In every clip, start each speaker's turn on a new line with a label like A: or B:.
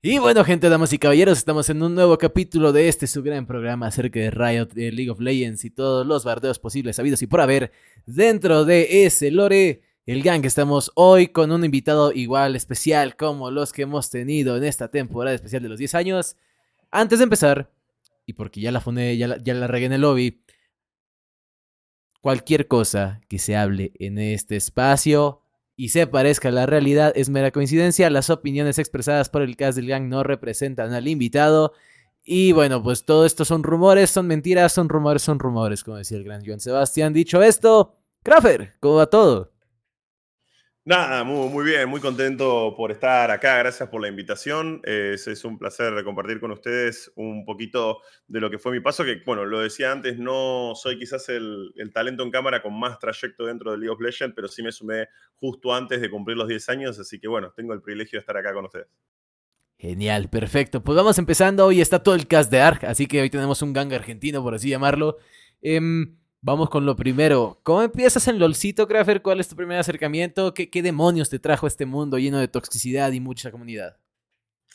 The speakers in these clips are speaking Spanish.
A: Y bueno, gente, damas y caballeros, estamos en un nuevo capítulo de este su gran programa acerca de Riot, de League of Legends y todos los bardeos posibles, sabidos y por haber. Dentro de ese lore, el gang, estamos hoy con un invitado igual especial como los que hemos tenido en esta temporada especial de los 10 años. Antes de empezar, y porque ya la fundé, ya la, ya la regué en el lobby, cualquier cosa que se hable en este espacio y se parezca a la realidad es mera coincidencia. Las opiniones expresadas por el cast del gang no representan al invitado. Y bueno, pues todo esto son rumores, son mentiras, son rumores, son rumores, como decía el gran Joan Sebastián. Dicho esto, Crafer, ¿cómo va todo?
B: Nada, muy, muy, bien, muy contento por estar acá. Gracias por la invitación. Es, un placer compartir con ustedes un poquito de lo que fue mi paso, que bueno, lo decía antes, no soy quizás el, el talento en cámara con más trayecto dentro de League of Legends, pero sí me sumé justo antes de cumplir los 10 años, así que bueno, tengo el privilegio de estar acá con ustedes.
A: Genial, perfecto. Pues vamos empezando. Hoy está todo el cast de ARK, así que hoy tenemos un gang argentino, por así llamarlo. Eh, Vamos con lo primero. ¿Cómo empiezas en LOLcito, Crafer? ¿Cuál es tu primer acercamiento? ¿Qué, ¿Qué, demonios te trajo este mundo lleno de toxicidad y mucha comunidad?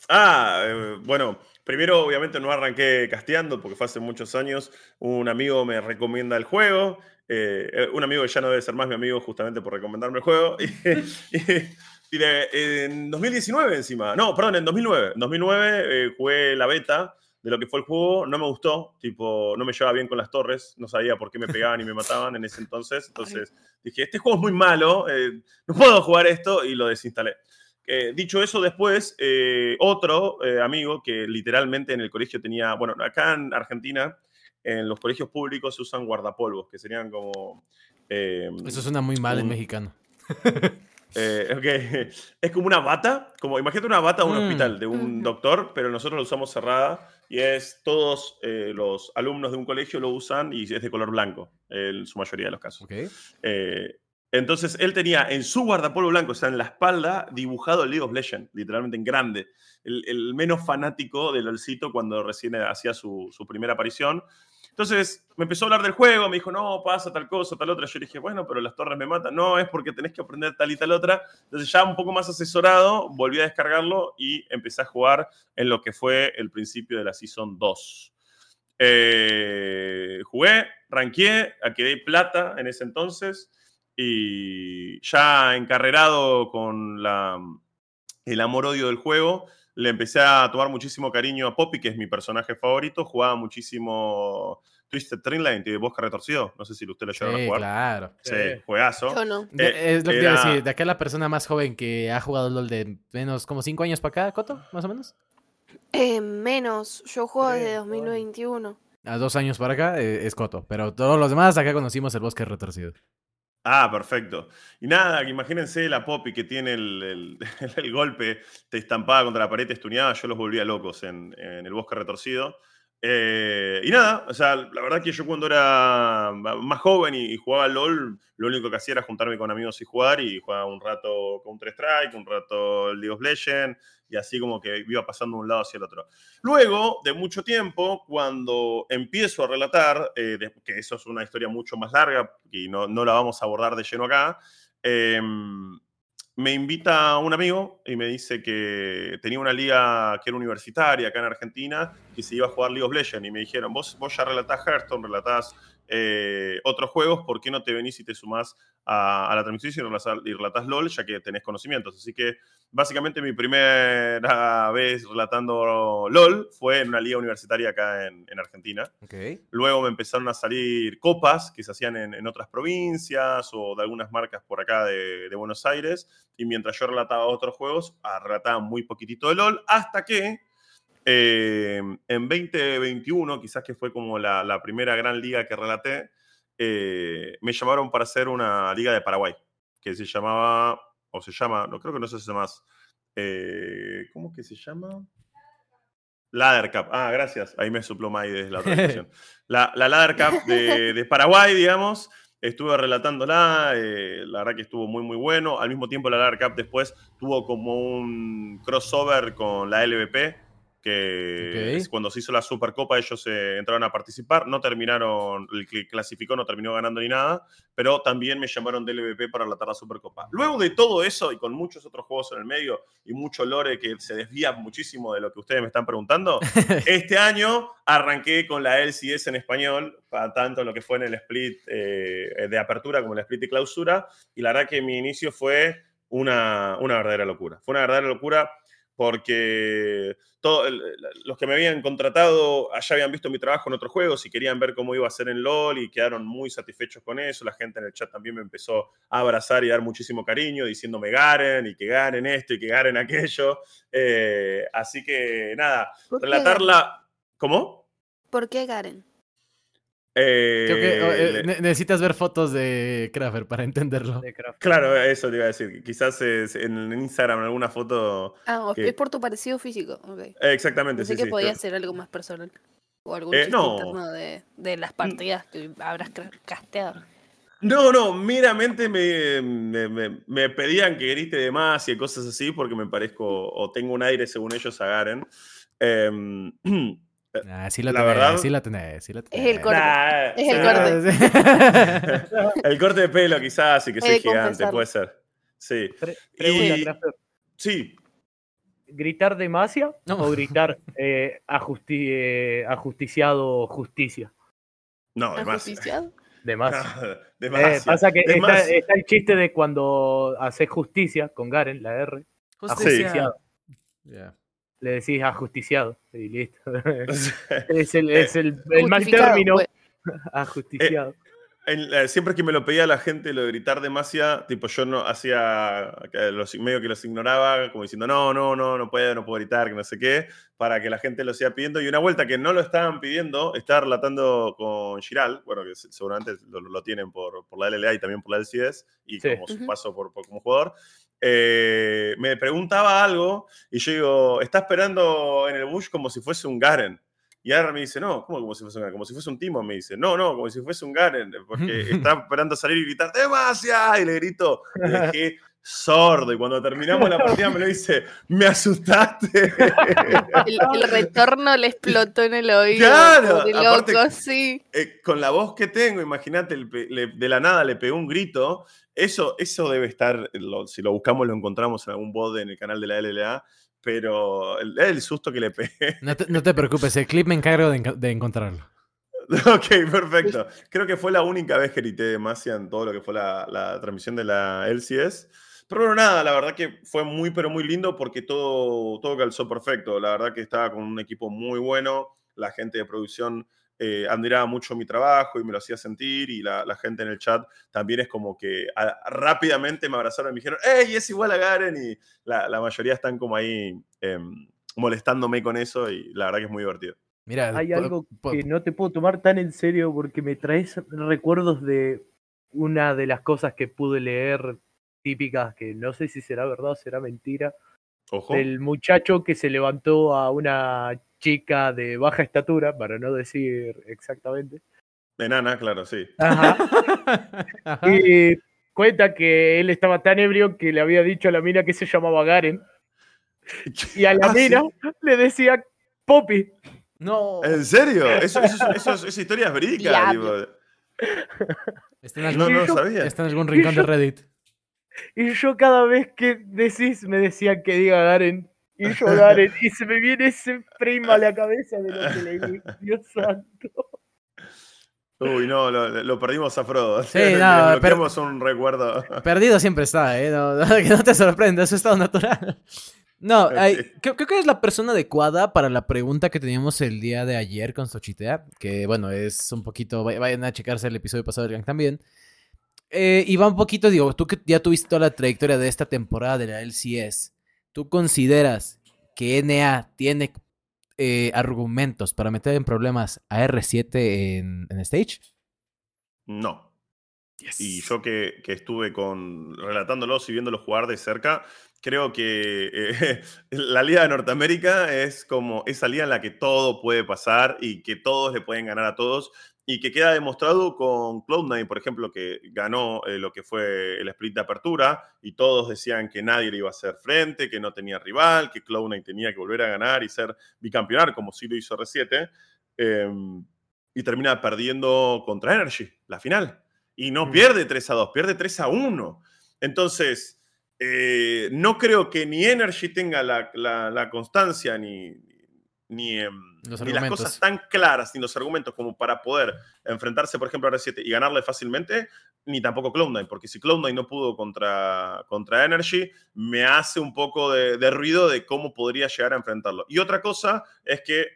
B: Ah, eh, bueno, primero obviamente no arranqué casteando porque fue hace muchos años. Un amigo me recomienda el juego. Eh, un amigo que ya no debe ser más mi amigo justamente por recomendarme el juego. Y, en 2019 encima. No, perdón, en 2009. En 2009 eh, jugué la beta de lo que fue el juego, no me gustó, tipo, no me llevaba bien con las torres, no sabía por qué me pegaban y me mataban en ese entonces, entonces dije, este juego es muy malo, eh, no puedo jugar esto y lo desinstalé. Eh, dicho eso, después, eh, otro amigo que literalmente en el colegio tenía, bueno, acá en Argentina, en los colegios públicos se usan guardapolvos, que serían como...
A: eso suena muy mal un, en mexicano.
B: Eh, okay. Es como una bata, como imagínate una bata de un mm. hospital, de un doctor, pero nosotros lo usamos cerrada y es todos eh, los alumnos de un colegio lo usan y es de color blanco, en su mayoría de los casos.
A: Okay.
B: Eh, entonces él tenía en su guardapolvo blanco, o sea, en la espalda, dibujado el League of Legends, literalmente en grande. El, el menos fanático del LOLcito cuando recién hacía su, su primera aparición. Entonces me empezó a hablar del juego, me dijo, no, pasa tal cosa, tal otra. Yo le dije, bueno, pero las torres me matan. No, es porque tenés que aprender tal y tal otra. Entonces ya un poco más asesorado, volví a descargarlo y empecé a jugar en lo que fue el principio de la Season 2. Eh, jugué, ranqué, quedé plata en ese entonces y ya encarrerado con el amor-odio del juego, le empecé a tomar muchísimo cariño a Poppy, que es mi personaje favorito. Jugaba muchísimo Twisted Dreamline de Bosque Retorcido. No sé si usted lo llegaron
A: sí,
B: a jugar.
A: claro.
B: Sí, juegazo.
C: Yo no.
A: Eh, es lo que era... iba a decir. De acá la persona más joven que ha jugado LOL de menos como 5 años para acá, Coto, más o menos.
C: Eh, menos. Yo juego desde 2021.
A: A dos años para acá eh, es Coto. Pero todos los demás acá conocimos el Bosque Retorcido.
B: Ah, perfecto. Y nada, imagínense la Poppy que tiene el, el, golpe, te estampaba contra la pared, te estuneaba, yo los volvía locos en el bosque retorcido. Eh, y nada, o sea, la verdad que yo cuando era más joven y, jugaba LOL, lo único que hacía era juntarme con amigos y jugar, y jugaba un rato Counter-Strike, un rato League of Legends, y así como que iba pasando de un lado hacia el otro. Luego, de mucho tiempo, cuando empiezo a relatar, eh, que eso es una historia mucho más larga y no, no la vamos a abordar de lleno acá, eh, me invita un amigo y me dice que tenía una liga que era universitaria acá en Argentina y se iba a jugar League of Legends. Y me dijeron, vos, vos ya relatás Hearthstone, relatás eh, otros juegos, ¿por qué no te venís y te sumás a, a la transmisión y relatás, LOL, ya que tenés conocimientos? Así que básicamente mi primera vez relatando LOL fue en una liga universitaria acá en, en Argentina.
A: Okay.
B: Luego me empezaron a salir copas que se hacían en, en otras provincias o de algunas marcas por acá de, de, Buenos Aires. Y mientras yo relataba otros juegos, ah, relataba muy poquitito de LOL, hasta que eh, en 2021, quizás que fue como la, la primera gran liga que relaté, eh, me llamaron para hacer una liga de Paraguay, que se llamaba, o se llama, no creo que no se hace más, eh, ¿cómo que se llama? Ladder Cup. Ah, gracias. Ahí me supló May desde la otra. La, la Ladder Cup de, de, Paraguay, digamos. Estuve relatándola, eh, la verdad que estuvo muy, muy bueno. Al mismo tiempo, la Ladder Cup después tuvo como un crossover con la LVP, que
A: Ok.
B: es cuando se hizo la Supercopa ellos eh, entraron a participar, no terminaron, el que clasificó no terminó ganando ni nada, pero también me llamaron del LVP para relatar la Supercopa. Luego de todo eso y con muchos otros juegos en el medio y mucho lore que se desvía muchísimo de lo que ustedes me están preguntando, este año arranqué con la LCS en español, para tanto lo que fue en el split eh, de apertura como en el split de clausura, y la verdad que mi inicio fue una, una verdadera locura. Fue una verdadera locura porque todo, los que me habían contratado ya habían visto mi trabajo en otros juegos y querían ver cómo iba a ser en LOL y quedaron muy satisfechos con eso. La gente en el chat también me empezó a abrazar y dar muchísimo cariño, diciéndome Garen y que Garen esto y que Garen aquello. Eh, así que nada,
C: ¿Por qué
B: relatarla... ¿Cómo?
C: ¿Por qué Garen?
B: Eh,
A: Creo que oh, eh,
B: le-
A: ne- necesitas ver fotos de Krafer para entenderlo.
B: Claro, eso te iba a decir. Quizás es en Instagram alguna foto...
C: Ah,
B: ¿Qué?
C: es por tu parecido físico. Ok.
B: Eh, Exactamente,
C: Pensé
B: sí,
C: que
B: sí,
C: podía
B: claro.
C: ser algo más personal. O algún
B: Eh,
C: chiste
B: no.
C: interno de, de las partidas que habrás casteado.
B: No, no, meramente me, me- me- me pedían que grite de más y cosas así porque me parezco o tengo un aire según ellos a Garen.
A: Ah, sí la,
B: La
A: tenés,
B: verdad-
A: sí la tenés, sí la
C: Es
A: tenés.
C: el corte.
B: nah,
C: Es el
B: nah,
C: corte.
B: El corte de pelo quizás y que
C: de
B: gigante, puede ser. Sí,
D: Pre- pregunta,
B: Y- sí.
D: ¿Gritar demasia
A: No.
D: o gritar eh, ajusti- eh, ajusticiado justicia?
B: No, demasiado.
C: ¿Ajusticiado?
D: Demasia.
B: No,
D: Eh,
B: demasiado.
D: pasa que está, está el chiste de cuando haces justicia con Garen, la R,
A: Justicia. Ya.
D: Le decís ajusticiado y listo. es el, es el, el mal término,
C: pues.
D: ajusticiado.
B: En- eh, siempre que me lo pedía la gente lo de gritar demasiado, tipo yo no hacía los medio que los ignoraba, como diciendo no, no, no, no puedo, no puedo gritar, que no sé qué, para que la gente lo siga pidiendo. Y una vuelta que no lo estaban pidiendo, estaba relatando con Giral, bueno, que se- seguramente lo, lo tienen por, por la LLA y también por la LCS, y
D: Sí.
B: como su paso por, por- como jugador. Eh, me preguntaba algo y yo digo, está esperando en el bush como si fuese un Garen. Y ahora me dice, no, ¿cómo como si fuese un Garen? Como si fuese un Timo, me dice. No, no, como si fuese un Garen, porque está esperando salir y gritar, ¡demasiado! Y le grito, le dejé sordo. Y cuando terminamos la partida me lo dice, ¡me asustaste!
C: El, el retorno le explotó en el oído.
B: Claro, aparte-
C: loco, sí.
B: Eh, con la voz que tengo, imagínate, de la nada le pegó un grito. Eso, eso debe estar, lo- si lo buscamos lo encontramos en algún bot en el canal de la LLA, pero el, el susto que le pegué.
A: No te, no te preocupes, el clip me encargo de, encontrarlo.
B: ok, perfecto. Creo que fue la única vez que grité demasiado en todo lo que fue la, la transmisión de la LCS. Pero bueno, nada, la verdad que fue muy, pero muy lindo porque todo, todo calzó perfecto. La verdad que estaba con un equipo muy bueno. La gente de producción eh, admiraba mucho mi trabajo y me lo hacía sentir. Y la, la gente en el chat también es como que a- rápidamente me abrazaron y me dijeron, ¡Ey, es igual a Garen! Y la, la mayoría están como ahí em, molestándome con eso y la verdad que es muy divertido.
A: Mira,
D: Hay algo que no te puedo tomar tan en serio porque me traes recuerdos de una de las cosas que pude leer típicas, que no sé si será verdad o será mentira,
B: Ojo.
D: del muchacho que se levantó a una chica de baja estatura, para no decir exactamente.
B: Enana, claro, sí.
D: Ajá.
A: Ajá.
D: Y cuenta que él estaba tan ebrio que le había dicho a la mina que se llamaba Garen. Y a la
B: Ah, ¿sí?
D: mina le decía Poppy.
A: No.
B: ¿En serio? Eso, eso- eso- esa historia es verídica.
C: Diablo.
B: tipo.
A: Está en
B: No,
A: algún,
B: no lo
D: yo-
B: sabía.
A: está en algún rincón de Reddit.
D: Y yo cada vez que decís me decían que diga Garen. Y yo Garen. Y se me viene ese frame a la cabeza de lo que leí. Dios santo.
B: Uy, no, lo, lo perdimos a Frodo.
A: Sí, no,
B: bloqueamos un recuerdo.
A: Perdido siempre está, ¿eh? No, no, que no te sorprenda, es su estado natural. No, creo, creo que es la persona adecuada para la pregunta que teníamos el día de ayer con Xochitea, que bueno, es un poquito, vay- vayan a checarse el episodio pasado del Gang también. Eh, y va un poquito, digo, tú que ya tuviste toda la trayectoria de esta temporada de la LCS, ¿tú consideras que NA tiene eh, argumentos para meter en problemas a R7 en, en Stage?
B: No. Y yo que, que estuve con relatándolos y viéndolos jugar de cerca, creo que eh, la Liga de Norteamérica es como esa liga en la que todo puede pasar y que todos le pueden ganar a todos. Y que queda demostrado con Cloud9, por ejemplo, que ganó eh, lo que fue el split de apertura y todos decían que nadie le iba a hacer frente, que no tenía rival, que Cloud9 tenía que volver a ganar y ser bicampeonar, como sí lo hizo R7, em, y termina perdiendo contra Energy, la final. Y no
D: Mm.
B: pierde 3 a 2, pierde 3 a 1. Entonces, eh, no creo que ni Energy tenga la, la- la constancia ni, ni, em, ni las cosas tan claras ni los argumentos como para poder enfrentarse, por ejemplo, a R7 y ganarle fácilmente, ni tampoco Cloud9, porque si Cloud9 no pudo contra, contra Energy, me hace un poco de, de ruido de cómo podría llegar a enfrentarlo. Y otra cosa es que,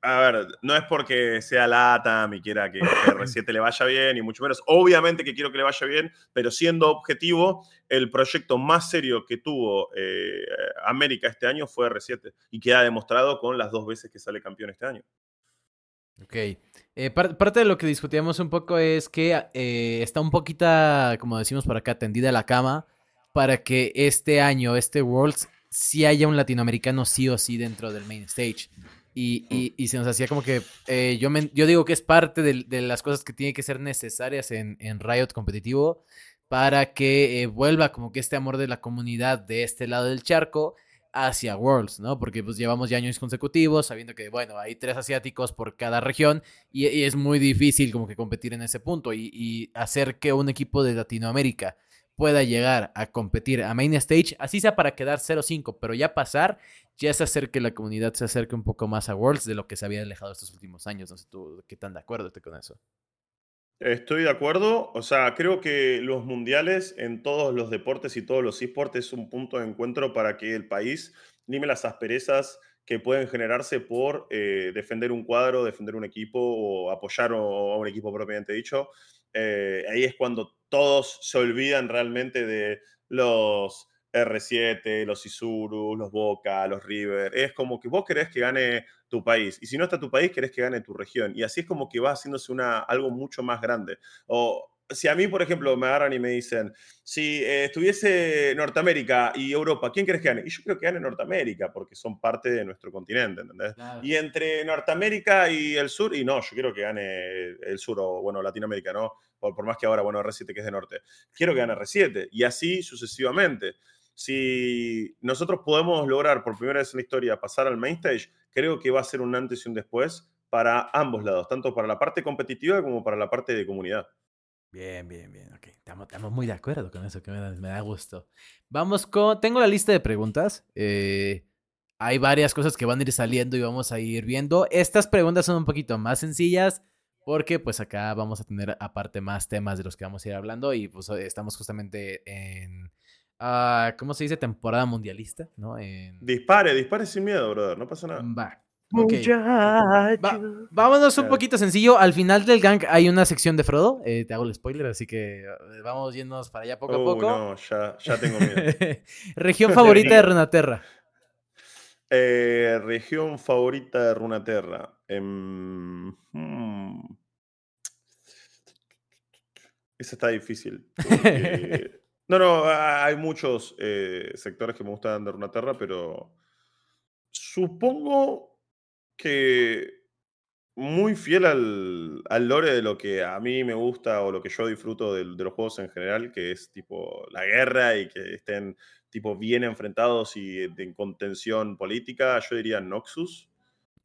B: a ver, no es porque sea LATAM y quiera que, que R7 le vaya bien, y mucho menos, obviamente que quiero que le vaya bien, pero siendo objetivo, el proyecto más serio que tuvo eh, América este año fue R7 y queda demostrado con las dos veces que sale campeón este año.
A: Ok. Eh, par- parte de lo que discutíamos un poco es que eh, está un poquito, como decimos por acá, tendida la cama para que este año, este Worlds, sí haya un latinoamericano sí o sí dentro del main stage. Y, y- y se nos hacía como que eh, yo, me- yo digo que es parte de, las cosas que tienen que ser necesarias en, en Riot competitivo para que eh, vuelva como que este amor de la comunidad de este lado del charco hacia Worlds, ¿no? Porque pues llevamos ya años consecutivos sabiendo que, bueno, hay tres asiáticos por cada región y, y es muy difícil como que competir en ese punto y, y hacer que un equipo de Latinoamérica pueda llegar a competir a Main Stage, así sea para quedar 0-5, pero ya pasar, ya es hacer que la comunidad se acerque un poco más a Worlds de lo que se había alejado estos últimos años. No tú qué tan de acuerdo estés con eso.
B: Estoy de acuerdo. O sea, creo que los mundiales en todos los deportes y todos los esports es un punto de encuentro para que el país lime las asperezas que pueden generarse por eh, defender un cuadro, defender un equipo o apoyar a un equipo propiamente dicho. Eh, ahí es cuando todos se olvidan realmente de los R7, los Isuru, los Boca, los River. Es como que vos querés que gane tu país. Y si no está tu país, querés que gane tu región. Y así es como que va haciéndose una, algo mucho más grande. O si a mí, por ejemplo, me agarran y me dicen, si eh, estuviese Norteamérica y Europa, ¿quién crees que gane? Y yo creo que gane Norteamérica, porque son parte de nuestro continente, ¿entendés? Y entre Norteamérica y el sur, y no, yo quiero que gane el sur o, bueno, Latinoamérica, ¿no? Por, por más que ahora, bueno, R7 que es de norte. Quiero que gane R7, y así sucesivamente. Si nosotros podemos lograr por primera vez en la historia pasar al main stage, creo que va a ser un antes y un después para ambos lados, tanto para la parte competitiva como para la parte de comunidad.
A: Bien, bien, bien. Ok, estamos, estamos muy de acuerdo con eso, que me da, me da gusto. Vamos con. Tengo la lista de preguntas. eh, hay varias cosas que van a ir saliendo y vamos a ir viendo. Estas preguntas son un poquito más sencillas porque pues acá vamos a tener aparte más temas de los que vamos a ir hablando y pues estamos justamente en... ah, ¿Cómo se dice? Temporada mundialista, ¿no? En...
B: Dispare, dispare sin miedo, brother, no pasa nada.
A: Va. Va- vámonos un poquito sencillo. Al final del gang hay una sección de Frodo. eh, te hago el spoiler, así que eh, vamos yéndonos para allá poco a
B: Uy,
A: poco.
B: no, ya, ya tengo miedo.
A: Región favorita de Renaterra.
B: Eh, región favorita de Runaterra. Em, hmm. Esa está difícil. porque- no, no, ha- hay muchos eh, sectores que me gustan de Runaterra, pero supongo que muy fiel al, al lore de lo que a mí me gusta o lo que yo disfruto de, los juegos en general, que es tipo la guerra y que estén tipo bien enfrentados y en contención política, yo diría Noxus,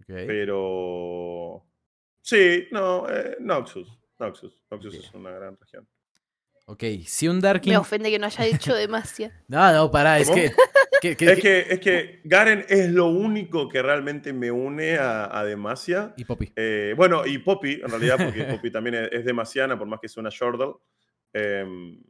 B: pero sí, no, eh, Noxus, Noxus, Noxus es una gran región.
A: Ok, si un Darkin.
C: Me ofende que no haya dicho demasiado.
A: No, no, pará, es que. que- que-
B: Es que, es que Garen es lo único que realmente me une a, a Demacia.
A: Y Poppy.
B: Eh, bueno, y Poppy, en realidad, porque Poppy también es, es demasiana, por más que sea una Shordle. Em,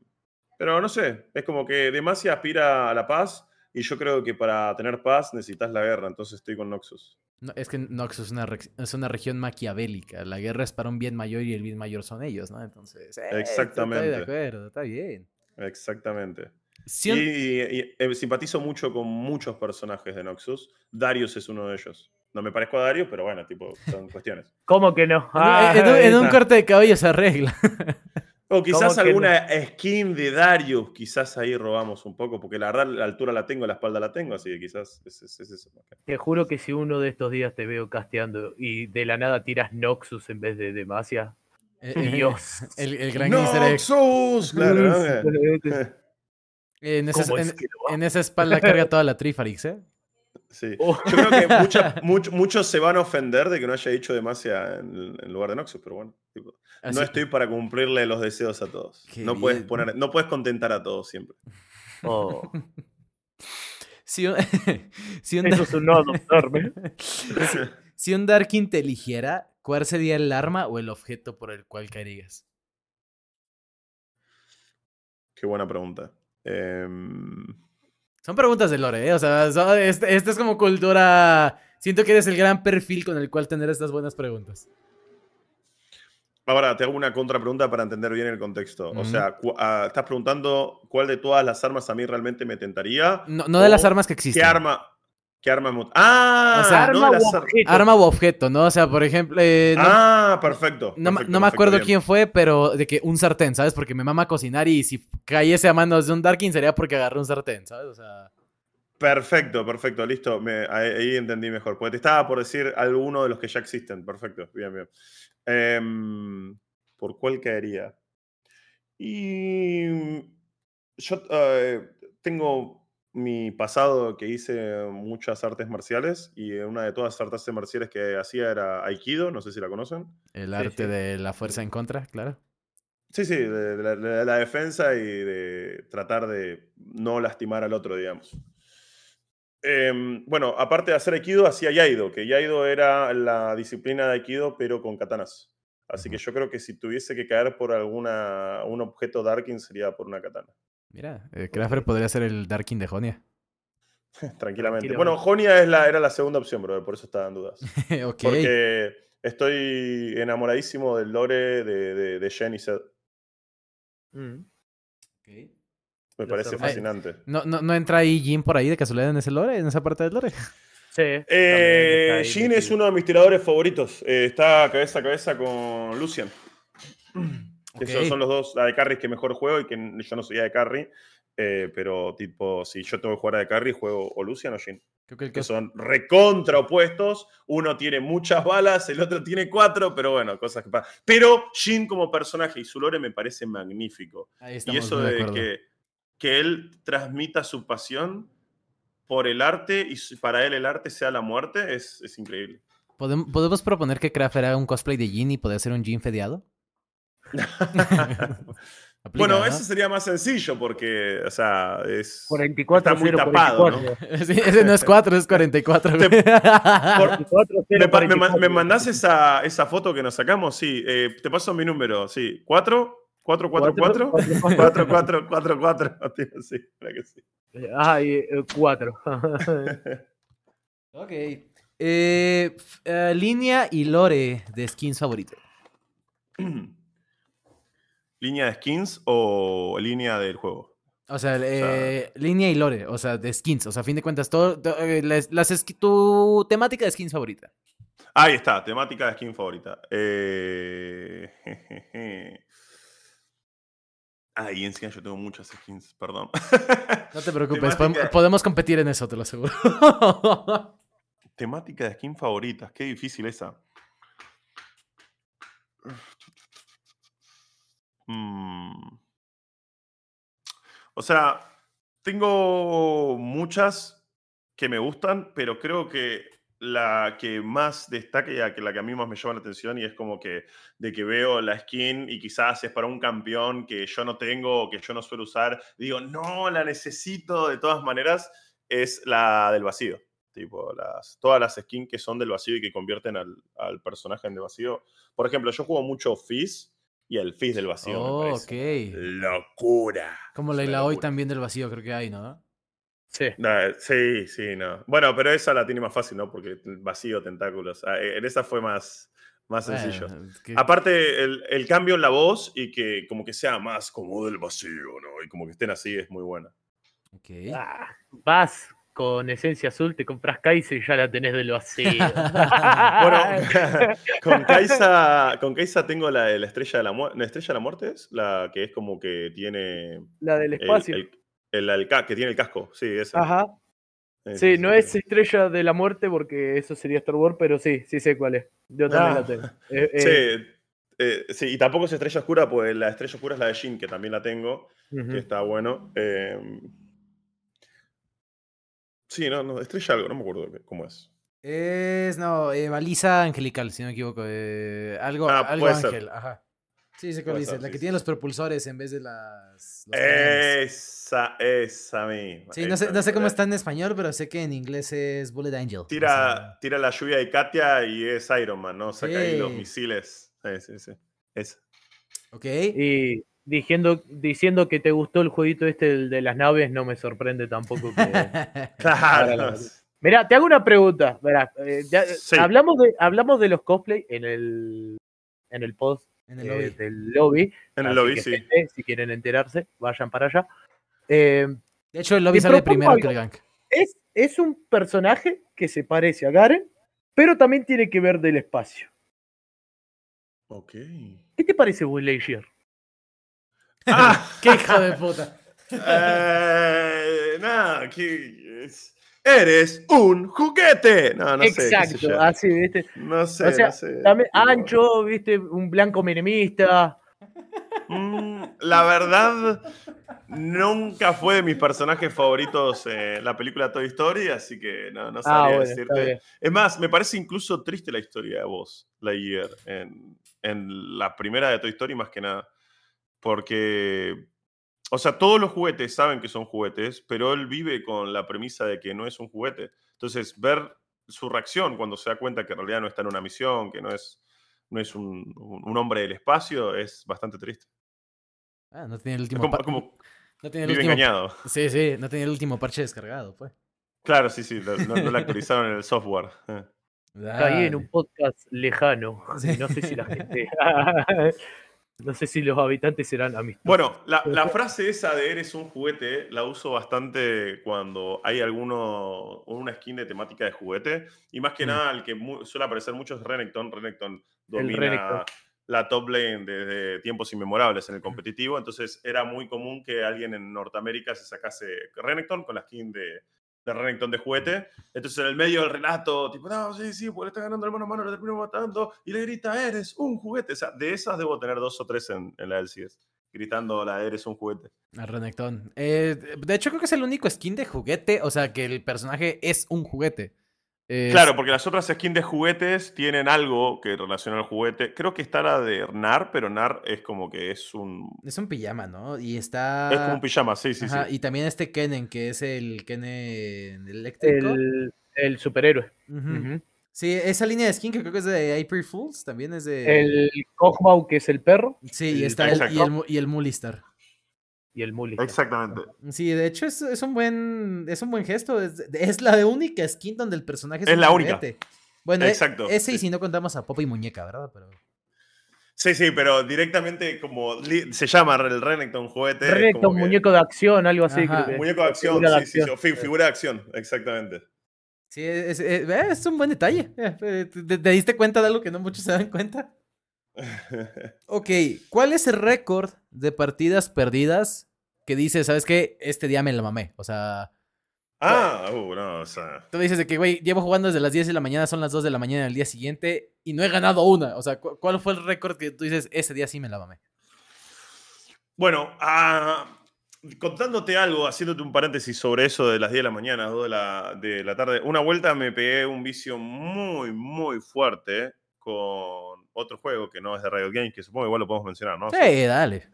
B: pero no sé, es como que Demacia aspira a la paz y yo creo que para tener paz necesitas la guerra, entonces estoy con Noxus.
A: No, es que Noxus es una, es una región maquiavélica. La guerra es para un bien mayor y el bien mayor son ellos, ¿no? Entonces. eh,
B: Exactamente.
A: Estoy de acuerdo, está bien.
B: Exactamente.
A: Si
B: Y,
A: un-
B: y- y, eh, simpatizo mucho con muchos personajes de Noxus. Darius es uno de ellos. No me parezco a Darius, pero bueno, tipo, son cuestiones.
D: ¿Cómo que no?
A: en, un- en un- en un corte de cabello se arregla.
B: O quizás
D: ¿Cómo que
B: alguna skin de Darius, quizás ahí robamos un poco, porque la verdad la altura la tengo, la espalda la tengo, así que quizás es, es- es eso.
D: Te juro que si uno de estos días te veo casteando y de la nada tiras Noxus en vez de Demacia,
A: Eh, eh,
D: Dios.
A: El, el gran.
B: ¡Noxus! Claro, ¿no?
A: En, esa, en esa espalda carga toda la Trifarix, ¿eh?
B: Sí.
D: Oh.
B: Yo creo que mucha- much- muchos se van a ofender de que no haya dicho demasiado en, en lugar de Noxus, pero bueno. tipo,
A: Así-
B: no estoy para cumplirle los deseos a todos.
A: Qué
B: No puedes, poner, no puedes contentar a todos siempre.
D: Oh,
A: Si un, si un,
D: eso es un no adoptarme.
A: si, si un Darkin te eligiera, ¿cuál sería el arma o el objeto por el cual caerías?
B: Qué buena pregunta. Em,
A: Son preguntas de lore, ¿eh? O sea, so- este, este es como cultura... Siento que eres el gran perfil con el cual tener estas buenas preguntas.
B: Ahora, te hago una contrapregunta para entender bien el contexto. O sea, ah, estás preguntando cuál de todas las armas a mí realmente me tentaría.
A: No, no de las armas que existen.
B: ¿Qué arma? ¿Qué arma? ¡Ah!
A: O sea,
B: no
D: Arma
B: las
D: u objeto.
A: Arma u objeto, ¿no? O sea, por ejemplo... eh, no,
B: Ah, perfecto.
A: no,
B: perfecto,
A: no me acuerdo
B: bien.
A: quién fue, pero de que un sartén, ¿sabes? Porque me mama cocinar y si cayese a manos de un Darkin sería porque agarré un sartén, ¿sabes? O sea...
B: Perfecto, perfecto, listo. Me- ahí, ahí entendí mejor. Porque te estaba por decir alguno de los que ya existen. Perfecto, bien, bien. Em, ¿Por cuál caería? Y yo eh, tengo mi pasado que hice muchas artes marciales y una de todas las artes marciales que hacía era Aikido, no sé si la conocen.
A: El arte
D: sí.
A: de la fuerza en contra, claro.
B: Sí, sí, de, de la, de la defensa y de tratar de no lastimar al otro, digamos. Em, bueno, aparte de hacer Aikido, hacía Yaido, que Yaido era la disciplina de Aikido, pero con katanas. Así que yo creo que si tuviese que caer por alguna un objeto Darkin sería por una katana.
A: Mira, eh, Crafter podría ser el Darkin de Jonia.
B: Tranquilamente. Bueno, Jonia es la, era la segunda opción, brother, por eso estaba en dudas.
A: ok.
B: Porque estoy enamoradísimo del lore de, de, de Shen y Zed.
D: Mm.
B: Me
D: Los
B: parece
D: hermanos.
B: fascinante.
A: ¿No, no, ¿No entra ahí Jin por ahí de casualidad en ese lore, en esa parte del lore?
D: Sí.
B: Eh, Jin es uno de mis tiradores favoritos. Eh, está cabeza a cabeza con Lucian. Esos son los dos la de carry que mejor juego y que yo no soy de carry. eh, pero, tipo, si yo tengo que jugar de carry, juego o Lucian o Jin.
A: Creo que el que
B: son recontra opuestos. Uno tiene muchas balas, el otro tiene cuatro, pero bueno, cosas que pasan. Pero Jin como personaje y su lore me parece magnífico.
A: Ahí
B: Y eso
A: de
B: que, que él transmita su pasión por el arte y para él el arte sea la muerte es, es increíble.
A: ¿Podem- ¿Podemos proponer que Crafter haga un cosplay de Jin y poder hacer un Jin fedeado? Aplica,
B: bueno,
A: ¿no?
B: ese sería más sencillo porque, o sea, es...
D: 44
B: Está muy
D: 0,
B: tapado,
D: 44.
A: Sí, ese no es 4, es 44.
B: Te-
A: güey.
D: 44,
B: ¿Me,
D: 0,
B: pa- me ma-
D: 44.
B: me mandás esa, esa foto que nos sacamos? Sí, eh, te paso mi número, sí. ¿4? ¿4, 4, 4? 4, 4, 4, 4. Sí, que sí.
D: Ay, 4.
A: ok. Eh, f- eh, línea y lore de skins favorito.
B: ¿Línea de skins o línea del juego?
A: O sea, eh, línea y lore, o sea, de skins. O sea, a fin de cuentas, todo, to- eh, las, las tu temática de skins favorita.
B: Ahí está, temática de skin favorita. Eh... Ay, encima yo tengo muchas skins, perdón.
A: No te preocupes,
B: Temática-
A: podemos competir en eso, te lo aseguro.
B: Temática de skin favoritas, qué difícil esa. Mm. O sea, tengo muchas que me gustan, pero creo que la que más destaca y la que, a mí más me llama la atención y es como que de que veo la skin y quizás es para un campeón que yo no tengo o que yo no suelo usar, digo, no, la necesito de todas maneras, es la del vacío. Tipo, las, todas las skins que son del vacío y que convierten al, al personaje en de vacío. Por ejemplo, yo juego mucho Fizz y el Fizz del vacío. me
A: Oh,
B: parece
A: ok.
B: Locura.
A: Como la Isla hoy también del vacío, creo que hay, ¿no?
D: Sí.
B: Sí, sí, no. Bueno, pero esa la tiene más fácil, ¿no? Porque el vacío, tentáculos. Ah, En esa fue más, más sencillo.
A: Bueno, es que-
B: Aparte, el, el cambio en la voz y que como que sea más como del vacío, ¿no? Y como que estén así es muy buena.
A: ok.
D: Ah, vas. Con esencia azul te compras Kaisa y ya la tenés de lo así.
B: Bueno, con Kaisa, con Kaisa tengo la de la estrella de la muerte. ¿La estrella de la muerte es? La que es como que tiene.
D: la del
B: el-
D: espacio.
B: el- el- el ca- que tiene el casco, sí, esa.
D: Ajá.
B: Sí,
D: Sí, no es estrella de la muerte porque eso sería Star Wars, pero sí, sí sé cuál es. Yo también
B: Ah.
D: la tengo. Eh, eh,
B: Sí, eh, sí, y tampoco es estrella oscura, pues la estrella oscura es la de Jin, que también la tengo, que está bueno. Eh, sí, no, no, estrella algo, no me acuerdo cómo es.
A: Es, no, eh, baliza angelical, si no me equivoco. eh, algo
B: Ah,
A: algo
B: puede ser.
A: ángel, ajá. Sí, sé cuál dice. La que
B: sí,
A: tiene
B: sí.
A: los propulsores en vez de las.
B: Esa, esa misma.
A: Sí, no sé, no sé cómo está en español, pero sé que en inglés es Bullet Angel. o
B: Tira,
A: sea,
B: tira la lluvia de Katia y es Iron Man, ¿no? Saca ahí los misiles. Sí, sí, sí. Esa.
A: ok.
D: Y diciendo, diciendo que te gustó el jueguito este el de las naves, no me sorprende tampoco que.
B: Claro.
D: Mira, te hago una pregunta. Verá, eh, ya-
B: Sí.
D: hablamos, de, hablamos de los cosplay en el, en el post
A: en el
D: eh,
A: lobby.
D: del lobby.
B: En el lobby, sí.
D: gente, si quieren enterarse, vayan para allá. Eh,
A: De hecho, el lobby sale primero que el gank.
D: es, es un personaje que se parece a Garen, pero también tiene que ver del espacio.
B: Ok.
D: ¿Qué te parece Buzz Lightyear?
B: Ah,
A: ¡Qué hijo de puta!
B: eh, que es- Eres un juguete. No, no sé. sé
D: Exacto,
B: yo.
D: así, ¿viste?
B: No sé,
D: O sea,
B: no sé.
D: También ancho, ¿viste? Un blanco menemista.
B: mm, la verdad, nunca fue de mis personajes favoritos en la película Toy Story, así que no, no
D: Ah,
B: sabría
D: bueno,
B: decirte. Es más, me parece incluso triste la historia de vos, Lightyear, en, en la primera de Toy Story más que nada. Porque, o sea, todos los juguetes saben que son juguetes, pero él vive con la premisa de que no es un juguete. Entonces, ver su reacción cuando se da cuenta que en realidad no está en una misión, que no es, no es un, hombre del espacio, es bastante triste.
A: Ah, no tenía el último
B: como, como
A: no tenía el
B: vive
A: último...
B: engañado.
A: Sí, sí, no tenía el último parche descargado, pues.
B: Claro, sí, sí, no, no lo actualizaron en el software. Eh.
D: Caí en un podcast lejano.
A: Sí.
D: No sé si la gente. no sé si los habitantes serán amistosos.
B: Bueno, la, la frase esa de eres un juguete la uso bastante cuando hay alguno, una skin de temática de juguete. Y más que
A: Mm.
B: nada, el que suele aparecer mucho es Renekton. Renekton domina
D: Renekton.
B: la top lane desde tiempos inmemorables en el competitivo. Entonces era muy común que alguien en Norteamérica se sacase Renekton con la skin de, de Renekton de juguete. Entonces en el medio del relato, tipo, no, sí, sí, porque le está ganando el mano a mano, lo termino matando. Y le grita, eres un juguete. O sea, de esas debo tener dos o tres en, en la LCS gritando la eres un juguete.
A: A Renekton. Eh, de hecho, creo que es el único skin de juguete. O sea, que el personaje es un juguete. Es-
B: Claro, porque las otras skins de juguetes tienen algo que relaciona al juguete. Creo que está la de Nar, pero Nar es como que es un.
A: Es un pijama, ¿no? Y está.
B: Es como un pijama, sí, sí,
A: Ajá,
B: sí.
A: Y también este Kennen, que es el Kennen eléctrico.
D: el, el superhéroe.
A: Sí, esa línea de skin que creo que es de April Fools, también es de...
D: El Kog'Maw, que es el perro,
A: Sí, y está el, y el, y el Mulistar.
D: Y el Mully.
B: Exactamente.
A: Sí, de hecho es, es un buen es un buen gesto. Es, es la única skin donde el personaje es,
B: Es
A: un
B: la única.
A: juguete. Bueno, e-
B: Exacto,
A: ese y
B: sí.
A: si no contamos a Popa y Muñeca, ¿verdad? Pero...
B: Sí, sí, pero directamente como se llama el Renekton juguete.
D: Renekton,
B: que-
D: muñeco de acción, algo así. Creo que.
B: Muñeco de acción,
D: Figura de
B: sí, sí, sí,
D: acción.
B: o fi- figura de acción, exactamente.
A: Sí, es, es- es un buen detalle. Eh, eh, ¿Te, te diste cuenta de algo que no muchos se dan cuenta? Ok, ¿cuál es el récord de partidas perdidas que dices, sabes qué? Este día me la mamé. O sea,
B: ah, uh, no, o sea.
A: tú dices de que, güey, llevo jugando desde las 10 de la mañana, son las 2 de la mañana del día siguiente y no he ganado una. O sea, ¿cu- ¿cuál fue el récord que tú dices, ese día sí me la mamé?
B: Bueno, ah, contándote algo, haciéndote un paréntesis sobre eso de las 10 de la mañana, 2 de la, de la tarde, una vuelta me pegué un vicio muy, muy fuerte con otro juego que no es de Riot Games, que supongo igual lo podemos mencionar, ¿no?
A: Sí, dale.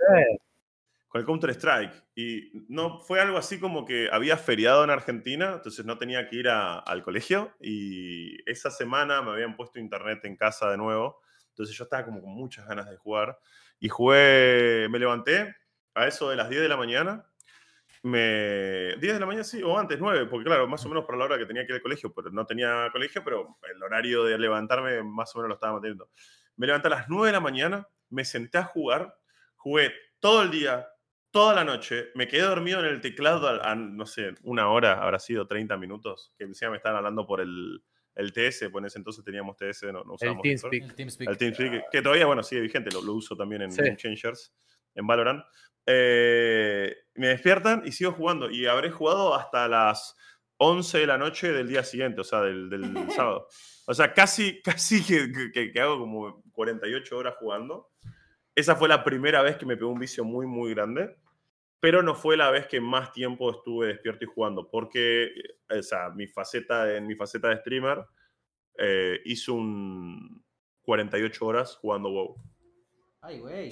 B: Con el Counter-Strike. Y no fue algo así como que había feriado en Argentina, entonces no tenía que ir a- al colegio. Y esa semana me habían puesto internet en casa de nuevo. Entonces yo estaba como con muchas ganas de jugar. Y jugué, me levanté a eso de las 10 de la mañana. Me, 10 de la mañana, sí, o antes, 9, porque claro, más o menos por la hora que tenía que ir al colegio, pero no tenía colegio, pero el horario de levantarme más o menos lo estaba manteniendo. Me levanté a las 9 de la mañana, me senté a jugar, jugué todo el día, toda la noche. Me quedé dormido en el teclado, a, a, no sé, una hora, habrá sido 30 minutos, que encima me estaban hablando por el, el TS, pues en ese entonces teníamos TS, no, usábamos.
A: El TeamSpeak.
B: El TeamSpeak, que, que todavía, bueno, sigue vigente, lo, lo uso también en
D: Sí.
B: Game Changers, en Valorant. Eh, me despiertan y sigo jugando. Y habré jugado hasta las 11 de la noche del día siguiente, o sea, del, del sábado. O sea, casi, casi que, que- que hago como 48 horas jugando. Esa fue la primera vez que me pegó un vicio muy, muy grande. Pero no fue la vez que más tiempo estuve despierto y jugando. Porque, eh, o sea, mi faceta, en mi faceta de streamer, eh, hizo un 48 horas jugando WoW.
A: Ay, güey.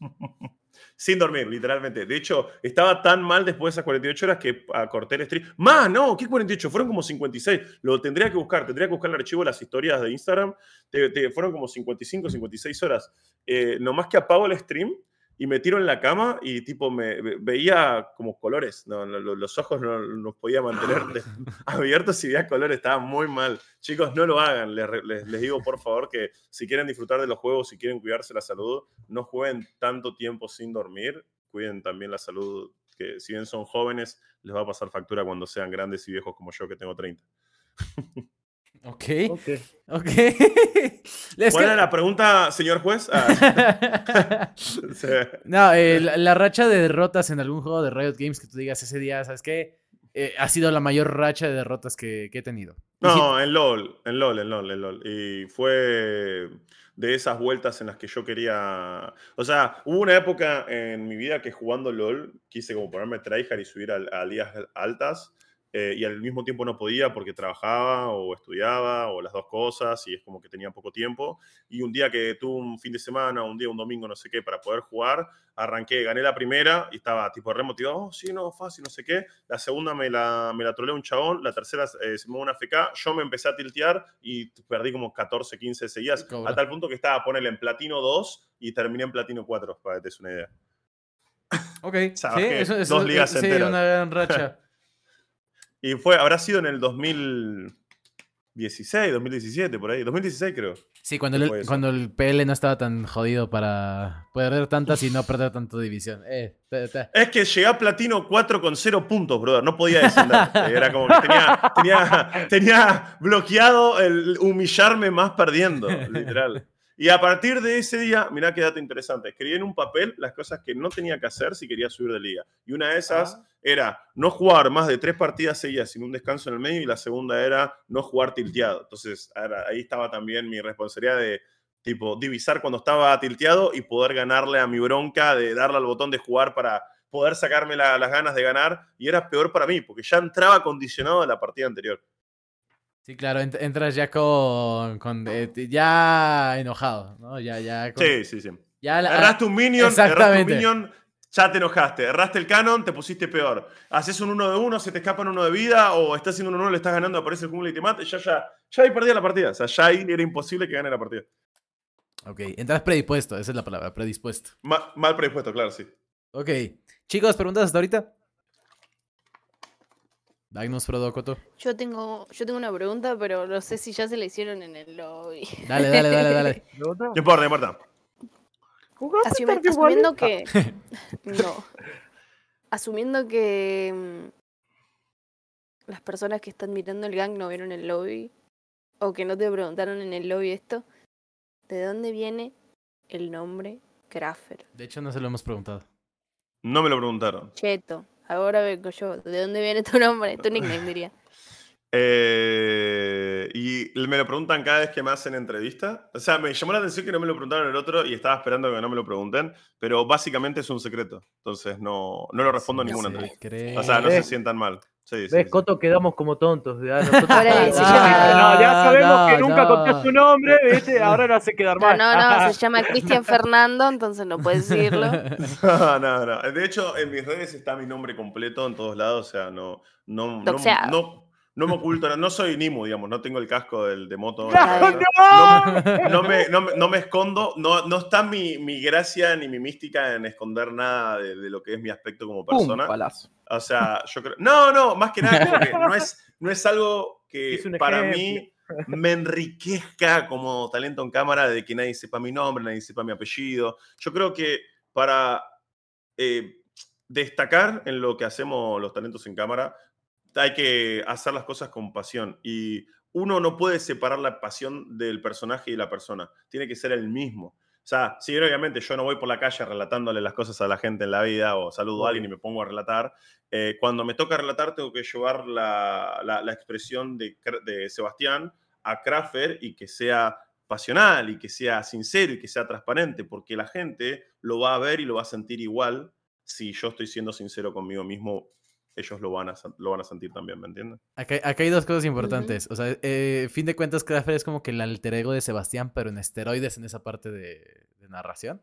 B: Sin dormir, literalmente. De hecho, estaba tan mal después de esas 48 horas que acorté el stream. ¡Más! No, ¿qué 48? Fueron como 56. Lo tendría que buscar. Tendría que buscar el archivo de las historias de Instagram. Te- fueron como 55, 56 horas. Eh, nomás que apago el stream y me tiro en la cama y tipo me ve- veía como colores. No, no, lo- los ojos no los podía mantener abiertos y veía colores. Estaba muy mal. Chicos, no lo hagan. Les, les- les digo, por favor, que si quieren disfrutar de los juegos, si quieren cuidarse la salud, no jueguen tanto tiempo sin dormir. Cuiden también la salud, que si bien son jóvenes, les va a pasar factura cuando sean grandes y viejos como yo, que tengo 30.
A: Ok,
D: Ok.
A: ok. Es
B: ¿Cuál era la pregunta, señor juez? Ah, sí.
A: no, eh, la, la racha de derrotas en algún juego de Riot Games que tú digas ese día, ¿sabes qué? Eh, ha sido la mayor racha de derrotas que, que he tenido.
B: No, en LOL, en LOL, en LOL, en LOL. Y fue de esas vueltas en las que yo quería... O sea, hubo una época en mi vida que jugando LOL quise como ponerme tryhard y subir a, a ligas altas eh, y al mismo tiempo no podía porque trabajaba o estudiaba o las dos cosas y es como que tenía poco tiempo. Y un día que tuve un fin de semana, un día, un domingo, no sé qué, para poder jugar, arranqué, gané la primera y estaba tipo remotivado, oh, sí, no, fácil, no sé qué. La segunda me la, me la troleó un chabón, la tercera eh, se me una FK, yo me empecé a tiltear y perdí como 14, 15 seguidas, a tal punto que estaba a ponerle en platino 2 y terminé en platino 4, para que te des una idea.
A: Ok, sí, eso, eso-
B: dos ligas
A: sí,
B: enteras.
A: una gran racha.
B: Y fue, habrá sido en el 2016, 2017, por ahí, 2016 creo.
A: Sí, cuando
B: ¿Qué
A: el, cuando el PL no estaba tan jodido para perder tantas y no perder tanto división. Eh,
B: Es que llegué a platino 4 con 0 puntos, brother. No podía descender. Era como que tenía, tenía, tenía bloqueado el humillarme más perdiendo, literal. Y a partir de ese día, mirá qué dato interesante. Escribí en un papel las cosas que no tenía que hacer si quería subir de liga. Y una de esas
A: Ah.
B: era no jugar más de tres partidas seguidas sin un descanso en el medio. Y la segunda era no jugar tilteado. Entonces, ahí estaba también mi responsabilidad de tipo divisar cuando estaba tilteado y poder ganarle a mi bronca de darle al botón de jugar para poder sacarme la- las ganas de ganar y era peor para mí porque ya entraba condicionado de la partida anterior.
A: Sí, claro, ent- entras ya con, con eh, ya enojado, ¿no? Ya, ya. con-
B: Sí, sí, sí.
A: ya la-
B: Erraste un minion, erraste un minion, ya te enojaste. Erraste el canon, te pusiste peor. Haces un uno de uno, se te escapa un uno de vida o estás haciendo un uno, le estás ganando, aparece el cúmulo y te mata, ya, ya, ya ahí perdía la partida. O sea, ya ahí era imposible que gane la partida.
A: Ok, entras predispuesto, esa es la palabra, predispuesto.
B: Ma- mal predispuesto, claro, sí.
A: Ok. Chicos, ¿preguntas hasta ahorita? Magnus Prodocoto.
C: Yo tengo, yo tengo una pregunta, pero no sé si ya se la hicieron en el lobby.
A: Dale, dale, dale, dale.
B: No importa, no importa.
D: ¿Jugaste
C: Asumi-
D: Stardew
C: asumiendo que. No. Asumiendo que. mm, Las personas que están mirando el gang no vieron el lobby. O que no te preguntaron en el lobby esto. ¿De dónde viene el nombre Craffer?
A: De hecho, no se lo hemos preguntado.
B: No me lo preguntaron.
C: Cheto. Ahora vengo yo. ¿De dónde viene tu nombre? Tu nickname diría.
B: Eh, y me lo preguntan cada vez que me hacen entrevista. O sea, me llamó la atención que no me lo preguntaron el otro y estaba esperando que no me lo pregunten, pero básicamente es un secreto. Entonces no, no lo respondo en
A: Sí,
B: ninguna entrevista. O sea, no se
D: ¿Ves?
B: sientan mal. Sí, sí,
D: ¿Ves,
B: sí.
D: Coto? Quedamos como tontos. Ya, nosotros-
C: Ahora sí,
D: Ah, no, ya sabemos que
A: no,
D: nunca
A: no.
D: conté su nombre, ¿viste? Ahora no hace quedar
C: No,
D: mal.
C: no, no. Se llama Cristian Fernando, entonces no puedes decirlo.
B: No, no, no. De hecho, en mis redes está mi nombre completo en todos lados. O sea, no, no, no, no, no me oculto. No soy Nimo, digamos. No tengo el casco del, de moto.
D: ¡No,
B: no,
D: no!
B: no me, no, me- no me escondo, no, no está mi, mi gracia ni mi mística en esconder nada de, de lo que es mi aspecto como
D: ¡Pum!
B: persona.
D: Palazo.
B: O sea, yo creo. No, no, más que nada, no es, no es algo que
D: Es
B: para mí me enriquezca como talento en cámara de que nadie sepa mi nombre, nadie sepa mi apellido. Yo creo que para. eh, destacar en lo que hacemos los talentos en cámara, hay que hacer las cosas con pasión. Y uno no puede separar la pasión del personaje y la persona. Tiene que ser el mismo. O sea, sí, obviamente yo no voy por la calle relatándole las cosas a la gente en la vida o saludo a alguien y me pongo a relatar. Eh, cuando me toca relatar tengo que llevar la, la, expresión de, de, Sebastián a Krafer y que sea pasional y que sea sincero y que sea transparente, porque la gente lo va a ver y lo va a sentir igual si yo estoy siendo sincero conmigo mismo ellos lo van a, lo van a sentir también, ¿me entienden?
A: Acá, hay dos cosas importantes. O sea, eh, fin de cuentas, Krafer es como que el alter ego de Sebastián, pero en esteroides en esa parte de, narración.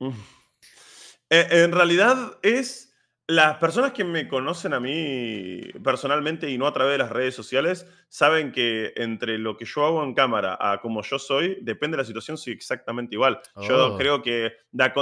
B: Eh, en realidad es las personas que me conocen a mí personalmente y no a través de las redes sociales saben que entre lo que yo hago en cámara a como yo soy, depende de la situación, soy exactamente igual. Yo oh. creo que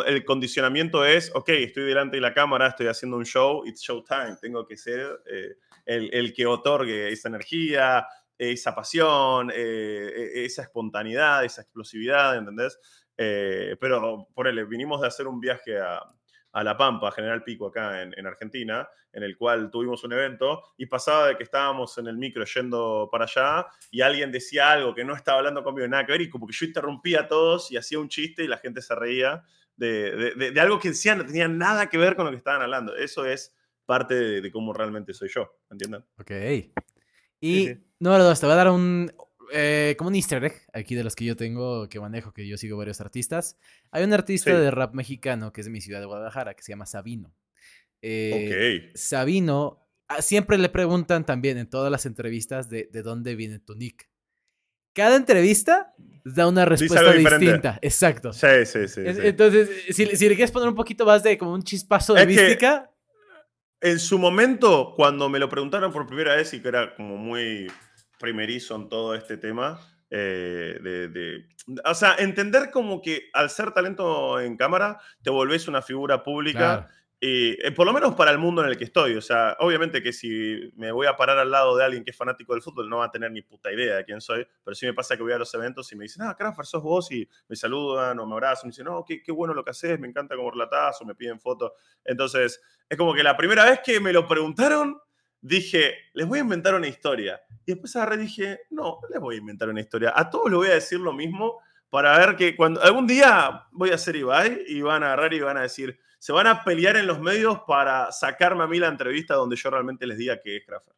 B: el condicionamiento es, ok, estoy delante de la cámara, estoy haciendo un show, it's show time, tengo que ser eh, el, que otorgue esa energía, esa pasión, eh, e, esa espontaneidad, esa explosividad, ¿entendés? Eh, pero por él, vinimos de hacer un viaje a, a La Pampa, General Pico, acá en, Argentina, en el cual tuvimos un evento y pasaba de que estábamos en el micro yendo para allá y alguien decía algo que no estaba hablando conmigo, nada que ver, y como que yo interrumpía a todos y hacía un chiste y la gente se reía de, algo que decían no tenía nada que ver con lo que estaban hablando. Eso es parte de, cómo realmente soy yo, ¿entienden?
A: Ok. Y, no, no, te voy a dar un, eh, como un easter egg aquí de los que yo tengo, que manejo, que yo sigo varios artistas. Hay un artista de rap mexicano que es de mi ciudad de Guadalajara, que se llama Sabino. Eh, Sabino, ah, siempre le preguntan también en todas las entrevistas de, de dónde viene tu nick. Cada entrevista da una respuesta distinta. Exacto.
B: Sí, sí, sí.
A: Entonces, si, si, le quieres poner un poquito más de como un chispazo de mística.
B: En su momento, cuando me lo preguntaron por primera vez y que era como muy primerizo en todo este tema. Eh, de, o sea, entender como que al ser talento en cámara te volvés una figura pública. Y, eh, por lo menos para el mundo en el que estoy. O sea, obviamente que si me voy a parar al lado de alguien que es fanático del fútbol, no va a tener ni puta idea de quién soy. Pero sí me pasa que voy a los eventos y me dicen, ah, Crafer, sos vos. Y me saludan o me abrazan. Y me dicen, no, qué, qué bueno lo que haces, me encanta cómo relatás o me piden fotos. Entonces, es como que la primera vez que me lo preguntaron, dije, les voy a inventar una historia. Y después agarré y dije, no, les voy a inventar una historia. A todos les voy a decir lo mismo para ver que cuando algún día voy a ser Ibai y van a agarrar y van a decir, se van a pelear en los medios para sacarme a mí la entrevista donde yo realmente les diga que es Crafer.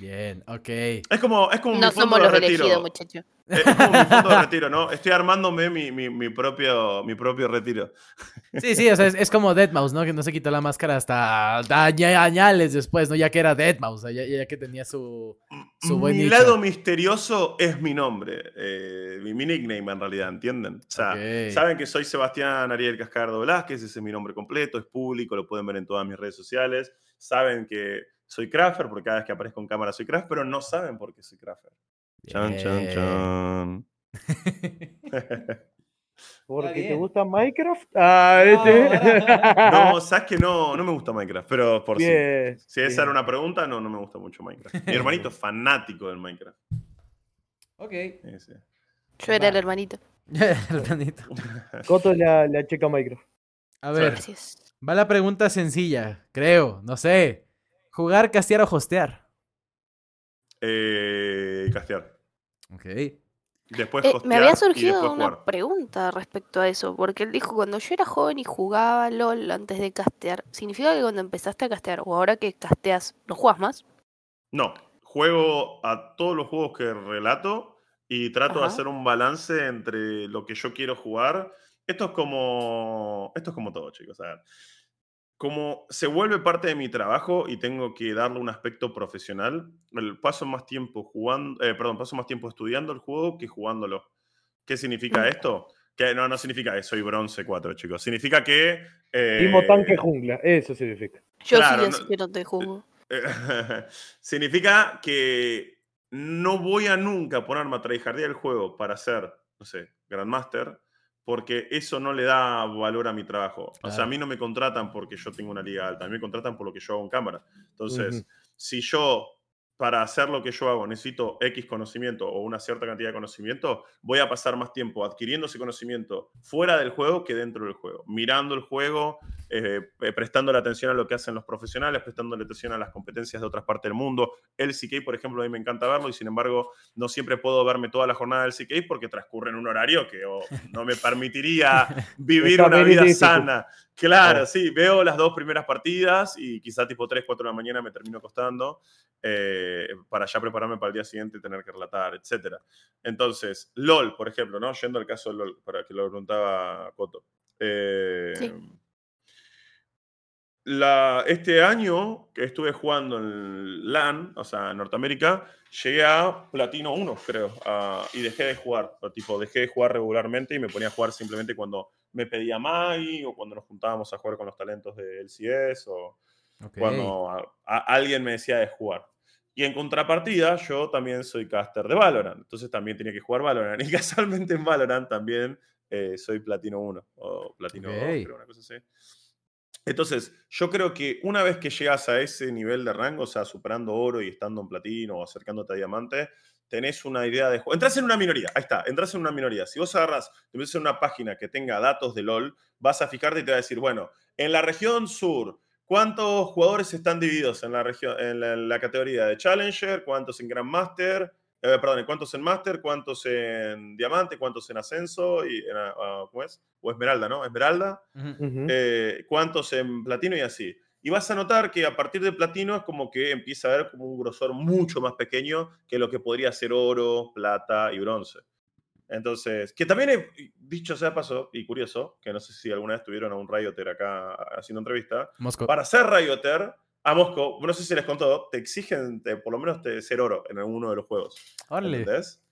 A: Bien, ok.
B: Es como, es como
C: no
B: mi fondo
C: somos
B: de
C: los
B: retiro.
C: elegidos, muchachos.
B: Es como mi fondo de retiro, ¿no? Estoy armándome mi, mi, mi, propio, mi propio retiro.
A: Sí, sí, o sea, es, es como Deadmau5, ¿no? Que no se quitó la máscara hasta añales después, ¿no? Ya que era Deadmau5, ya, ya que tenía su, su buen
B: Mi lado misterioso es mi nombre, eh, mi, nickname en realidad, ¿entienden? O sea, saben que soy Sebastián Ariel Cascardo Velázquez, ese es mi nombre completo, es público, lo pueden ver en todas mis redes sociales. Saben que soy Crafter, porque cada vez que aparezco en cámara soy Crafter, pero no saben por qué soy Crafter. Chan, chan, chan.
D: ¿Porque te gusta Minecraft? Ah, este.
B: no, sabes que no, no me gusta Minecraft, pero por si, si esa era una pregunta, no, no me gusta mucho Minecraft. Mi hermanito es fanático del Minecraft.
A: Ok.
C: Yo era el hermanito.
A: el hermanito.
D: Coto la, la checa Minecraft.
A: A ver, va la pregunta sencilla, creo, no sé. ¿Jugar, castear o hostear?
B: Eh, castear.
A: Ok.
B: Después
C: eh, me había surgido una pregunta respecto a eso, porque él dijo, cuando yo era joven y jugaba LOL antes de castear, ¿significa que cuando empezaste a castear o ahora que casteas, no juegas más?
B: No, juego a todos los juegos que relato y trato de hacer un balance entre lo que yo quiero jugar. Esto es como, esto es como todo, chicos. A ver como se vuelve parte de mi trabajo y tengo que darle un aspecto profesional, paso más tiempo jugando, eh, perdón, paso más tiempo estudiando el juego que jugándolo. ¿Qué significa mm. esto? Que no, no significa que soy bronce 4, chicos. Significa que.
D: Eh, tanque jungla, eso significa.
C: Yo sí que no te juego.
B: significa que no voy a nunca ponerme a tryhardear el juego para ser, no sé, Grandmaster porque eso no le da valor a mi trabajo. O sea, a mí no me contratan porque yo tengo una liga alta, a mí me contratan por lo que yo hago en cámara. Entonces, si yo para hacer lo que yo hago necesito X conocimiento o una cierta cantidad de conocimiento, voy a pasar más tiempo adquiriendo ese conocimiento fuera del juego que dentro del juego, mirando el juego, eh, eh, prestando la atención a lo que hacen los profesionales, prestando la atención a las competencias de otras partes del mundo. El CK, por ejemplo, a mí me encanta verlo y sin embargo no siempre puedo verme toda la jornada del CK porque transcurre en un horario que oh, no me permitiría vivir una vida sana. Claro,
D: Oh.
B: sí, veo las dos primeras partidas y quizá tipo 3, 4 de la mañana me termino acostando eh, para ya prepararme para el día siguiente y tener que relatar, etc. Entonces, LOL, por ejemplo, ¿no? Yendo al caso de LOL, para que lo preguntaba Coto. Eh,
C: Sí.
B: La- este año que estuve jugando en LAN, o sea, en Norteamérica, llegué a Platino 1, creo, a- y dejé de jugar. tipo, dejé de jugar regularmente y me ponía a jugar simplemente cuando me pedía Mai o cuando nos juntábamos a jugar con los talentos de LCS o
A: Ok.
B: cuando a- a- alguien me decía de jugar. Y en contrapartida, yo también soy caster de Valorant, entonces también tenía que jugar Valorant. Y casualmente en Valorant también eh, soy Platino 1 o Platino 2,
A: Ok.
B: creo, una cosa así. Entonces, yo creo que una vez que llegas a ese nivel de rango, o sea, superando oro y estando en platino o acercándote a diamante, tenés una idea de juego. Entras en una minoría, ahí está, entras en una minoría. Si vos agarras, te metes en una página que tenga datos de LOL, vas a fijarte y te va a decir, bueno, en la región sur, ¿cuántos jugadores están divididos en la, región, en la, en la categoría de Challenger? ¿Cuántos en Grandmaster? Eh, perdón, ¿cuántos en Master? ¿Cuántos en Diamante? ¿Cuántos en Ascenso? Y en, ah, ¿Cómo es? O Esmeralda, ¿no? Esmeralda. Eh, cuántos en platino y así. Y vas a notar que a partir de platino es como que empieza a haber como un grosor mucho más pequeño que lo que podría ser oro, plata y bronce. Entonces, que también he dicho sea paso y curioso, que no sé si alguna vez tuvieron a un Rioter acá haciendo entrevista, para ser Rioter, a Mosco, no sé si les contó, te exigen de, por lo menos te- ser oro en alguno de los juegos.
A: Órale.
B: ¿Entendés?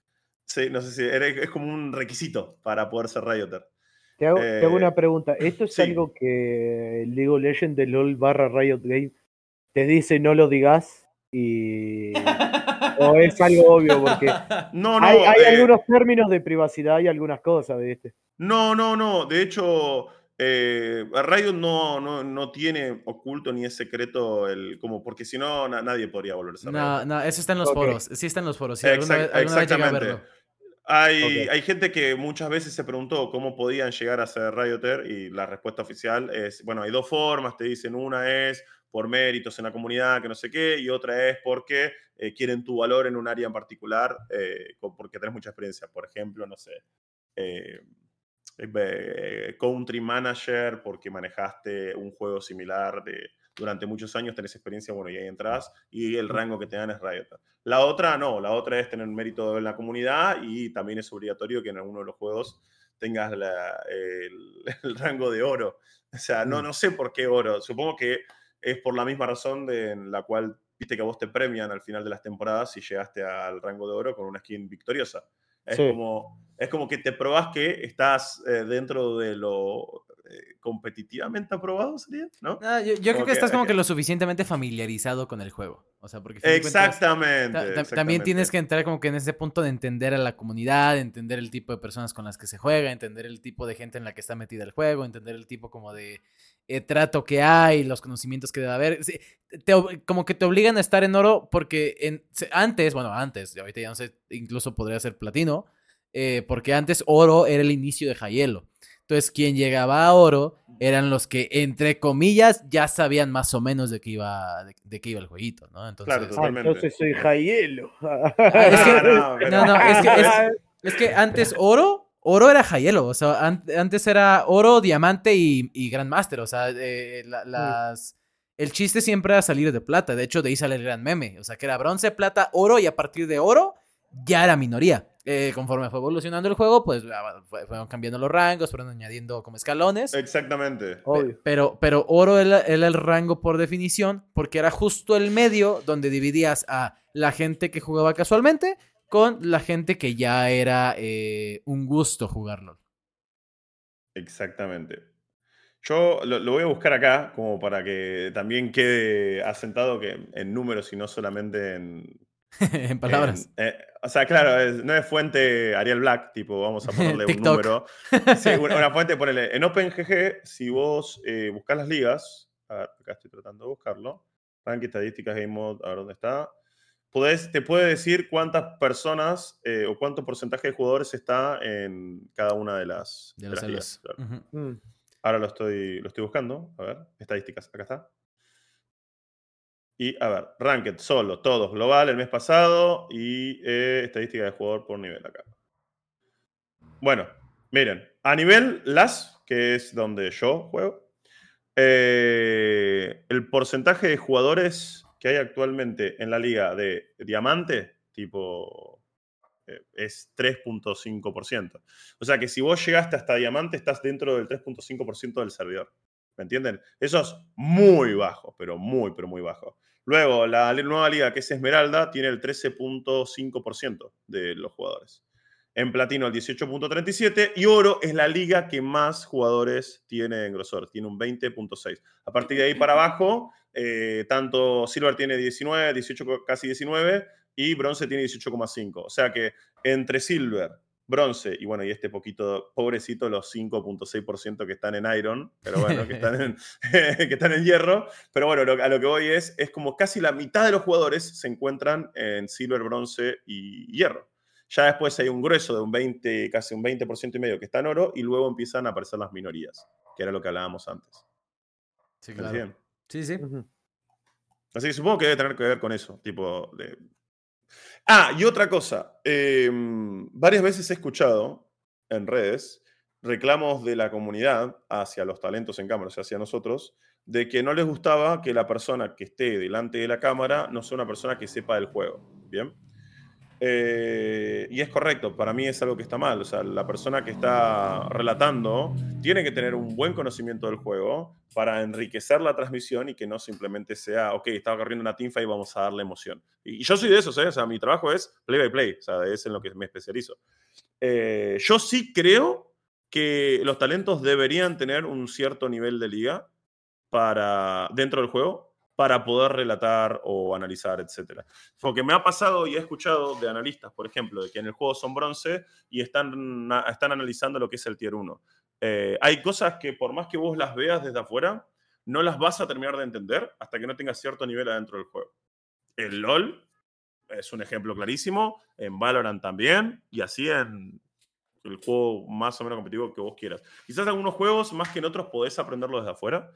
B: Sí, no sé si es como un requisito para poder ser Rioter.
D: Te hago, te hago
B: Eh,
D: una pregunta. ¿Esto es
B: sí.
D: algo que League of Legends de LOL barra Riot Game te dice no lo digas? Y... ¿O es algo obvio? Porque
B: No, no,
D: hay, hay
B: eh,
D: algunos términos de privacidad y algunas cosas, ¿viste?
B: No, no, no. De hecho, eh, Riot no, no, no tiene oculto ni es secreto el como porque si no na- nadie podría volverse a
A: No, no, eso está en los foros. Sí está en los foros. Sí, alguna
B: Exact-
A: vez, alguna vez llegué a
B: exactamente.
A: verlo.
B: Hay, hay gente que muchas veces se preguntó cómo podían llegar a ser Rioter y la respuesta oficial es, bueno, hay dos formas, te dicen, una es por méritos en la comunidad, que no sé qué, y otra es porque eh, quieren tu valor en un área en particular, eh, porque tenés mucha experiencia. Por ejemplo, no sé, eh, country manager porque manejaste un juego similar de, durante muchos años, tenés experiencia, bueno, y ahí entras y el rango que te dan es Riot. La otra no, la otra es tener mérito en la comunidad y también es obligatorio que en alguno de los juegos tengas la- el, el rango de oro. O sea, no,
D: Mm.
B: no sé por qué oro. Supongo que es por la misma razón de, en la cual viste que a vos te premian al final de las temporadas si llegaste al rango de oro con una skin victoriosa. Es,
D: Sí.
B: como, es como que te probás que estás eh, dentro de lo eh, competitivamente aprobado, ¿sería? ¿No?
A: No, yo, yo creo que
B: que-
A: estás como que lo suficientemente familiarizado con el juego. O sea, porque cuentas,
B: Exactamente,
A: ta- ta- También
B: exactamente.
A: tienes que entrar como que en ese punto de entender a la comunidad, entender el tipo de personas con las que se juega, entender el tipo de gente en la que está metida el juego, entender el tipo como de eh, trato que hay, los conocimientos que debe haber. Sí, te ob- como que te obligan a estar en oro porque en, antes, bueno, antes, ahorita ya no sé, incluso podría ser platino, eh, porque antes oro era el inicio de Jaielo. Entonces, quien llegaba a oro eran los que, entre comillas, ya sabían más o menos de qué iba, de, de qué iba el jueguito, ¿no? Entonces,
B: Claro,
D: Ah,
B: Totalmente.
D: entonces soy Jaielo.
A: Ah, es que-
B: no,
A: no, no, es que, es, es que antes oro, oro era Jaielo, o sea, an- antes era oro, diamante y, y Grandmaster, o sea, eh, la- las... El chiste siempre era salir de plata, de hecho de ahí sale el gran meme, o sea, que era bronce, plata, oro y a partir de oro ya era minoría. Eh, conforme fue evolucionando el juego, pues ah, fue- fueron cambiando los rangos, fueron añadiendo como escalones.
B: Exactamente.
D: Obvio.
A: Pero, pero oro era, era el rango por definición, porque era justo el medio donde dividías a la gente que jugaba casualmente con la gente que ya era eh, un gusto jugarlo.
B: Exactamente. Yo lo, lo voy a buscar acá como para que también quede asentado que en números y no solamente en,
A: en palabras.
B: en- eh, o sea, claro, es- no es fuente Ariel Black, tipo, vamos a ponerle un número. Sí, una, una fuente, ponele. En OpenGG, si vos eh, buscas las ligas, a ver, acá estoy tratando de buscarlo. Ranking, estadísticas, Game Mode, a ver dónde está. Podés- te puede decir cuántas personas eh, o cuánto porcentaje de jugadores está en cada una de las,
A: De
B: de
A: los
B: las ligas,
A: celos.
B: claro.
A: Ujú.
D: Mm.
B: Ahora lo estoy, lo estoy buscando. A ver, estadísticas. Acá está. Y a ver, Ranked solo, todos, global el mes pasado y eh, estadística de jugador por nivel acá. Bueno, miren, a nivel LAS, que es donde yo juego, eh, el porcentaje de jugadores que hay actualmente en la liga de diamante, tipo, eh, es 3.5%. O sea que si vos llegaste hasta diamante, estás dentro del 3.5% del servidor. ¿Me entienden? Eso es muy bajo, pero muy, pero muy bajo. Luego, la nueva liga que es Esmeralda tiene el 13.5% de los jugadores. En platino el 18.37 y oro es la liga que más jugadores tiene en grosor, tiene un 20.6. A partir de ahí para abajo, eh, tanto Silver tiene 19, 18, co- casi 19 y bronce tiene 18,5. O sea que entre Silver, bronce y bueno, y este poquito, pobrecito, los 5.6% que están en Iron, pero bueno, que están en, que están en hierro. Pero bueno, a lo que voy es, es como casi la mitad de los jugadores se encuentran en Silver, bronce y hierro. Ya después hay un grueso de un 20, casi un 20% y medio que está en oro y luego empiezan a aparecer las minorías, que era lo que hablábamos antes.
A: Sí,
B: ¿Me
A: claro. Sí, sí.
B: Así que supongo que debe tener que ver con eso, tipo de... Ah, y otra cosa. eh, varias veces he escuchado en redes reclamos de la comunidad hacia los talentos en cámara, o sea, hacia nosotros, de que no les gustaba que la persona que esté delante de la cámara no sea una persona que sepa del juego. ¿Bien? Eh, y es correcto, para mí es algo que está mal. O sea, la persona que está relatando tiene que tener un buen conocimiento del juego para enriquecer la transmisión y que no simplemente sea, ok, estaba corriendo una teamfight y vamos a darle emoción. Y, y yo soy de esos, ¿eh? O sea, mi trabajo es play by play, o sea, es en lo que me especializo. Eh, yo sí creo que los talentos deberían tener un cierto nivel de liga para, dentro del juego para poder relatar o analizar, etc. Porque me ha pasado y he escuchado de analistas, por ejemplo, de que en el juego son bronce y están, están analizando lo que es el tier 1. Eh, hay cosas que por más que vos las veas desde afuera, no las vas a terminar de entender hasta que no tengas cierto nivel adentro del juego. El LOL es un ejemplo clarísimo, en Valorant también, y así en el juego más o menos competitivo que vos quieras. Quizás algunos juegos, más que en otros, podés aprenderlo desde afuera,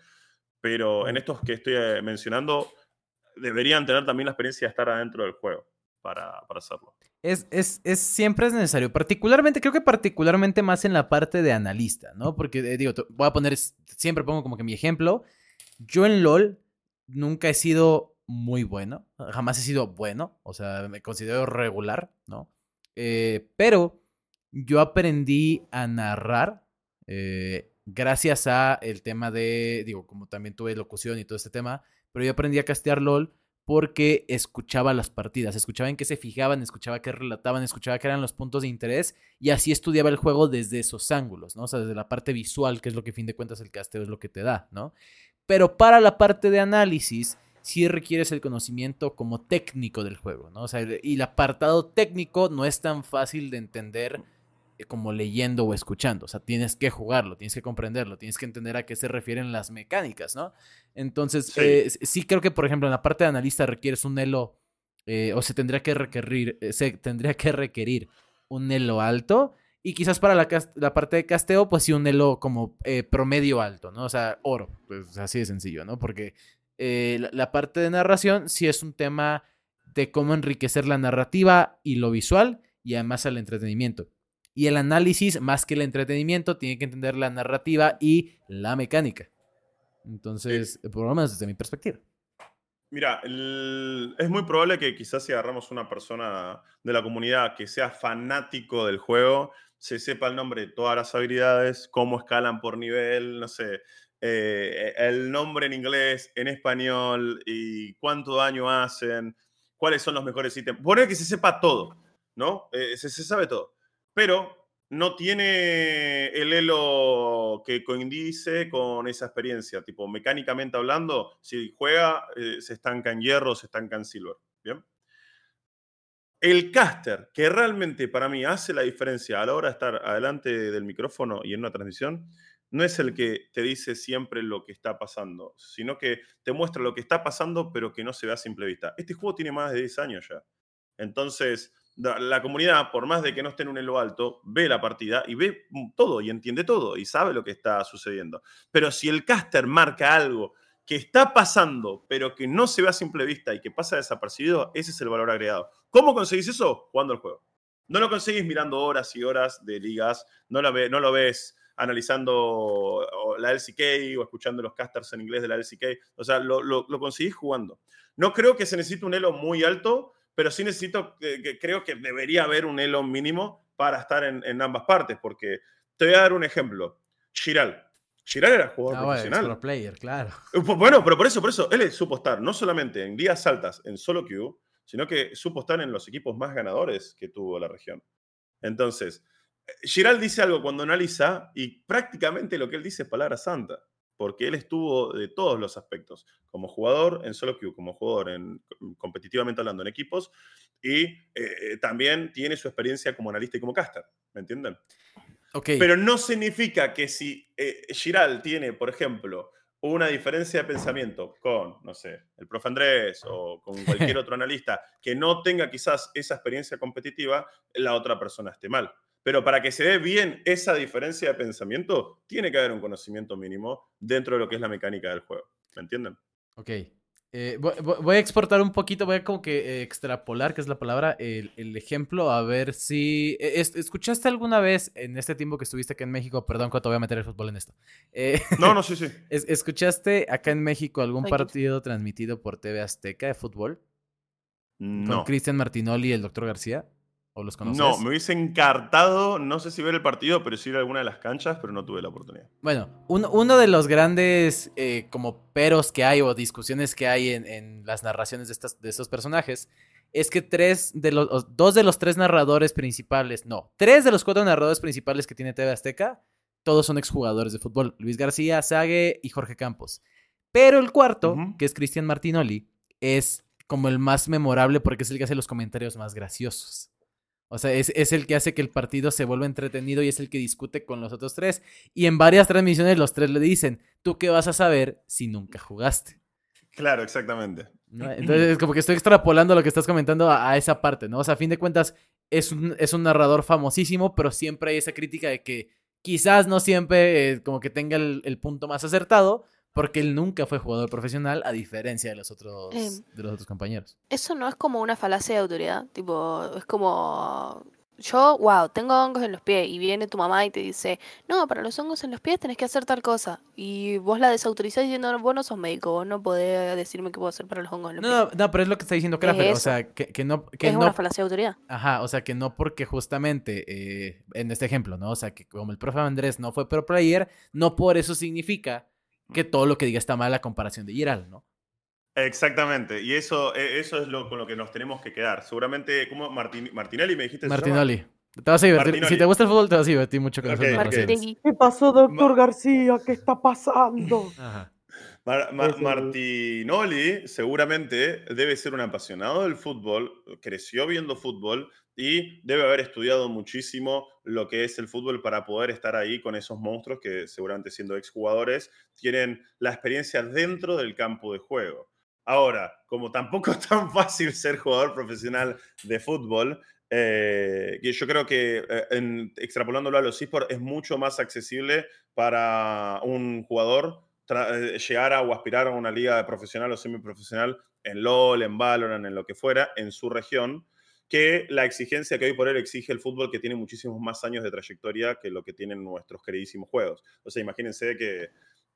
B: pero en estos que estoy eh, mencionando, deberían tener también la experiencia de estar adentro del juego para, para hacerlo.
A: Es, es, es, siempre es necesario. Particularmente, creo que particularmente más en la parte de analista, ¿no? Porque, eh, digo, voy a poner, siempre pongo como que mi ejemplo. Yo en LOL nunca he sido muy bueno, jamás he sido bueno, o sea, me considero regular, ¿no? Eh, pero yo aprendí a narrar eh, gracias a el tema de, digo, como también tuve locución y todo este tema, pero yo aprendí a castear LOL porque escuchaba las partidas, escuchaba en qué se fijaban, escuchaba qué relataban, escuchaba qué eran los puntos de interés y así estudiaba el juego desde esos ángulos, ¿no? O sea, desde la parte visual, que es lo que a fin de cuentas el casteo es lo que te da, ¿no? Pero para la parte de análisis, sí requieres el conocimiento como técnico del juego, ¿no? O sea, y el apartado técnico no es tan fácil de entender como leyendo o escuchando. O sea, tienes que jugarlo, tienes que comprenderlo, tienes que entender a qué se refieren las mecánicas, ¿no? Entonces,
B: Sí.
A: eh, sí creo que, por ejemplo, en la parte de analista requieres un elo, eh, o se tendría que requerir, eh, se tendría que requerir un elo alto. Y quizás para la, parte de casteo, pues sí, un elo como eh, promedio alto, ¿no? O sea, oro, pues así de sencillo, ¿no? Porque eh, la, la parte de narración sí es un tema de cómo enriquecer la narrativa y lo visual y además el entretenimiento. Y el análisis, más que el entretenimiento, tiene que entender la narrativa y la mecánica. Entonces, por lo menos desde mi perspectiva.
B: Mira, el- es muy probable que quizás si agarramos una persona de la comunidad que sea fanático del juego, se sepa el nombre de todas las habilidades, cómo escalan por nivel, no sé, eh, el nombre en inglés, en español y cuánto daño hacen, cuáles son los mejores ítems. Poner que se sepa todo, ¿no? Eh, se, se sabe todo. Pero no tiene el elo que coincide con esa experiencia. Tipo, mecánicamente hablando, si juega, eh, se estanca en hierro, se estanca en silver. ¿Bien? El caster, que realmente para mí hace la diferencia a la hora de estar adelante del micrófono y en una transmisión, no es el que te dice siempre lo que está pasando, sino que te muestra lo que está pasando, pero que no se ve a simple vista. Este juego tiene más de 10 años ya. Entonces, la comunidad, por más de que no esté en un elo alto, ve la partida y ve todo y entiende todo y sabe lo que está sucediendo. Pero si el caster marca algo que está pasando, pero que no se ve a simple vista y que pasa desapercibido, ese es el valor agregado. ¿Cómo conseguís eso? Jugando el juego. No lo conseguís mirando horas y horas de ligas, no lo, no lo ves analizando la LCK o escuchando los casters en inglés de la LCK. O sea, lo, lo, conseguís jugando. No creo que se necesite un elo muy alto, pero sí necesito, que, creo que debería haber un elo mínimo para estar en, ambas partes, porque te voy a dar un ejemplo. Chiral. Chiral era jugador ah, profesional.
A: Bueno, player, claro.
B: Uh, bueno, pero por eso, por eso, él supo estar no solamente en días altas en solo queue, sino que supo estar en los equipos más ganadores que tuvo la región. Entonces, Giral dice algo cuando analiza y prácticamente lo que él dice es palabra santa, porque él estuvo de todos los aspectos, como jugador en solo queue, como jugador en, competitivamente hablando en equipos y eh, también tiene su experiencia como analista y como caster, ¿me entienden?
A: Okay.
B: Pero no significa que si eh, Giral tiene, por ejemplo, una diferencia de pensamiento con, no sé, el profe Andrés o con cualquier otro analista que no tenga quizás esa experiencia competitiva, la otra persona esté mal. Pero para que se dé bien esa diferencia de pensamiento, tiene que haber un conocimiento mínimo dentro de lo que es la mecánica del juego. ¿Me entienden?
A: Ok. Eh, voy, a exportar un poquito, voy a como que eh, extrapolar, que es la palabra, el, ejemplo, a ver si... Eh, ¿Escuchaste alguna vez en este tiempo que estuviste acá en México? Perdón, cuando voy a meter el fútbol en esto.
B: no, no, sí, sí.
A: ¿Escuchaste acá en México algún partido transmitido por TV Azteca de fútbol?
B: No.
A: Con Cristian Martinoli y el doctor García. ¿O los conoces?
B: No, me hubiese encartado, no sé si ver el partido, pero sí ir a alguna de las canchas, pero no tuve la oportunidad.
A: Bueno, uno de los grandes eh, como peros que hay o discusiones que hay en, las narraciones de, estas, de estos personajes es que tres de los, dos de los tres narradores principales, no, tres de los cuatro narradores principales que tiene TV Azteca, todos son exjugadores de fútbol. Luis García, Sague y Jorge Campos. Pero el cuarto, que es Cristian Martinoli, es como el más memorable porque es el que hace los comentarios más graciosos. O sea, es, el que hace que el partido se vuelva entretenido y es el que discute con los otros tres. Y en varias transmisiones los tres le dicen, ¿tú qué vas a saber si nunca jugaste?
B: Claro, exactamente.
A: Entonces, es como que estoy extrapolando lo que estás comentando a, esa parte, ¿no? O sea, a fin de cuentas, es un, es un narrador famosísimo, pero siempre hay esa crítica de que quizás no siempre eh, como que tenga el punto más acertado, porque él nunca fue jugador profesional, a diferencia de los otros, em, de los otros compañeros.
C: Eso no es como una falacia de autoridad. Tipo, es como. Yo, wow, tengo hongos en los pies. Y viene tu mamá y te dice: No, para los hongos en los pies tenés que hacer tal cosa. Y vos la desautorizás diciendo: Vos no sos médico, vos no podés decirme qué puedo hacer para los hongos en los
A: pies. No, pero es lo que está diciendo Krafer. O sea, que, no. Que
C: es una falacia de autoridad.
A: Ajá, o sea, que no porque justamente, eh, en este ejemplo, ¿no? O sea, que como el profe Andrés no fue pro player, no por eso significa que todo lo que diga está mal a comparación de Giral, ¿no?
B: Exactamente, y eso, e, eso es lo, con lo que nos tenemos que quedar. Seguramente, ¿cómo? Martinelli me dijiste.
A: Martinelli. Te vas a divertir. Si te gusta el fútbol, te vas a divertir mucho con okay,
D: ¿Qué pasó, doctor García? ¿Qué está pasando?
B: Ajá. Martinoli seguramente debe ser un apasionado del fútbol, creció viendo fútbol y debe haber estudiado muchísimo lo que es el fútbol para poder estar ahí con esos monstruos que seguramente siendo exjugadores tienen la experiencia dentro del campo de juego. Ahora, como tampoco es tan fácil ser jugador profesional de fútbol, eh, yo creo que eh, en, extrapolándolo a los esports es mucho más accesible para un jugador llegar a o aspirar a una liga profesional o semiprofesional en LOL, en Valorant, en lo que fuera, en su región, que la exigencia que hoy por hoy exige el fútbol, que tiene muchísimos más años de trayectoria que lo que tienen nuestros queridísimos juegos. O sea, imagínense que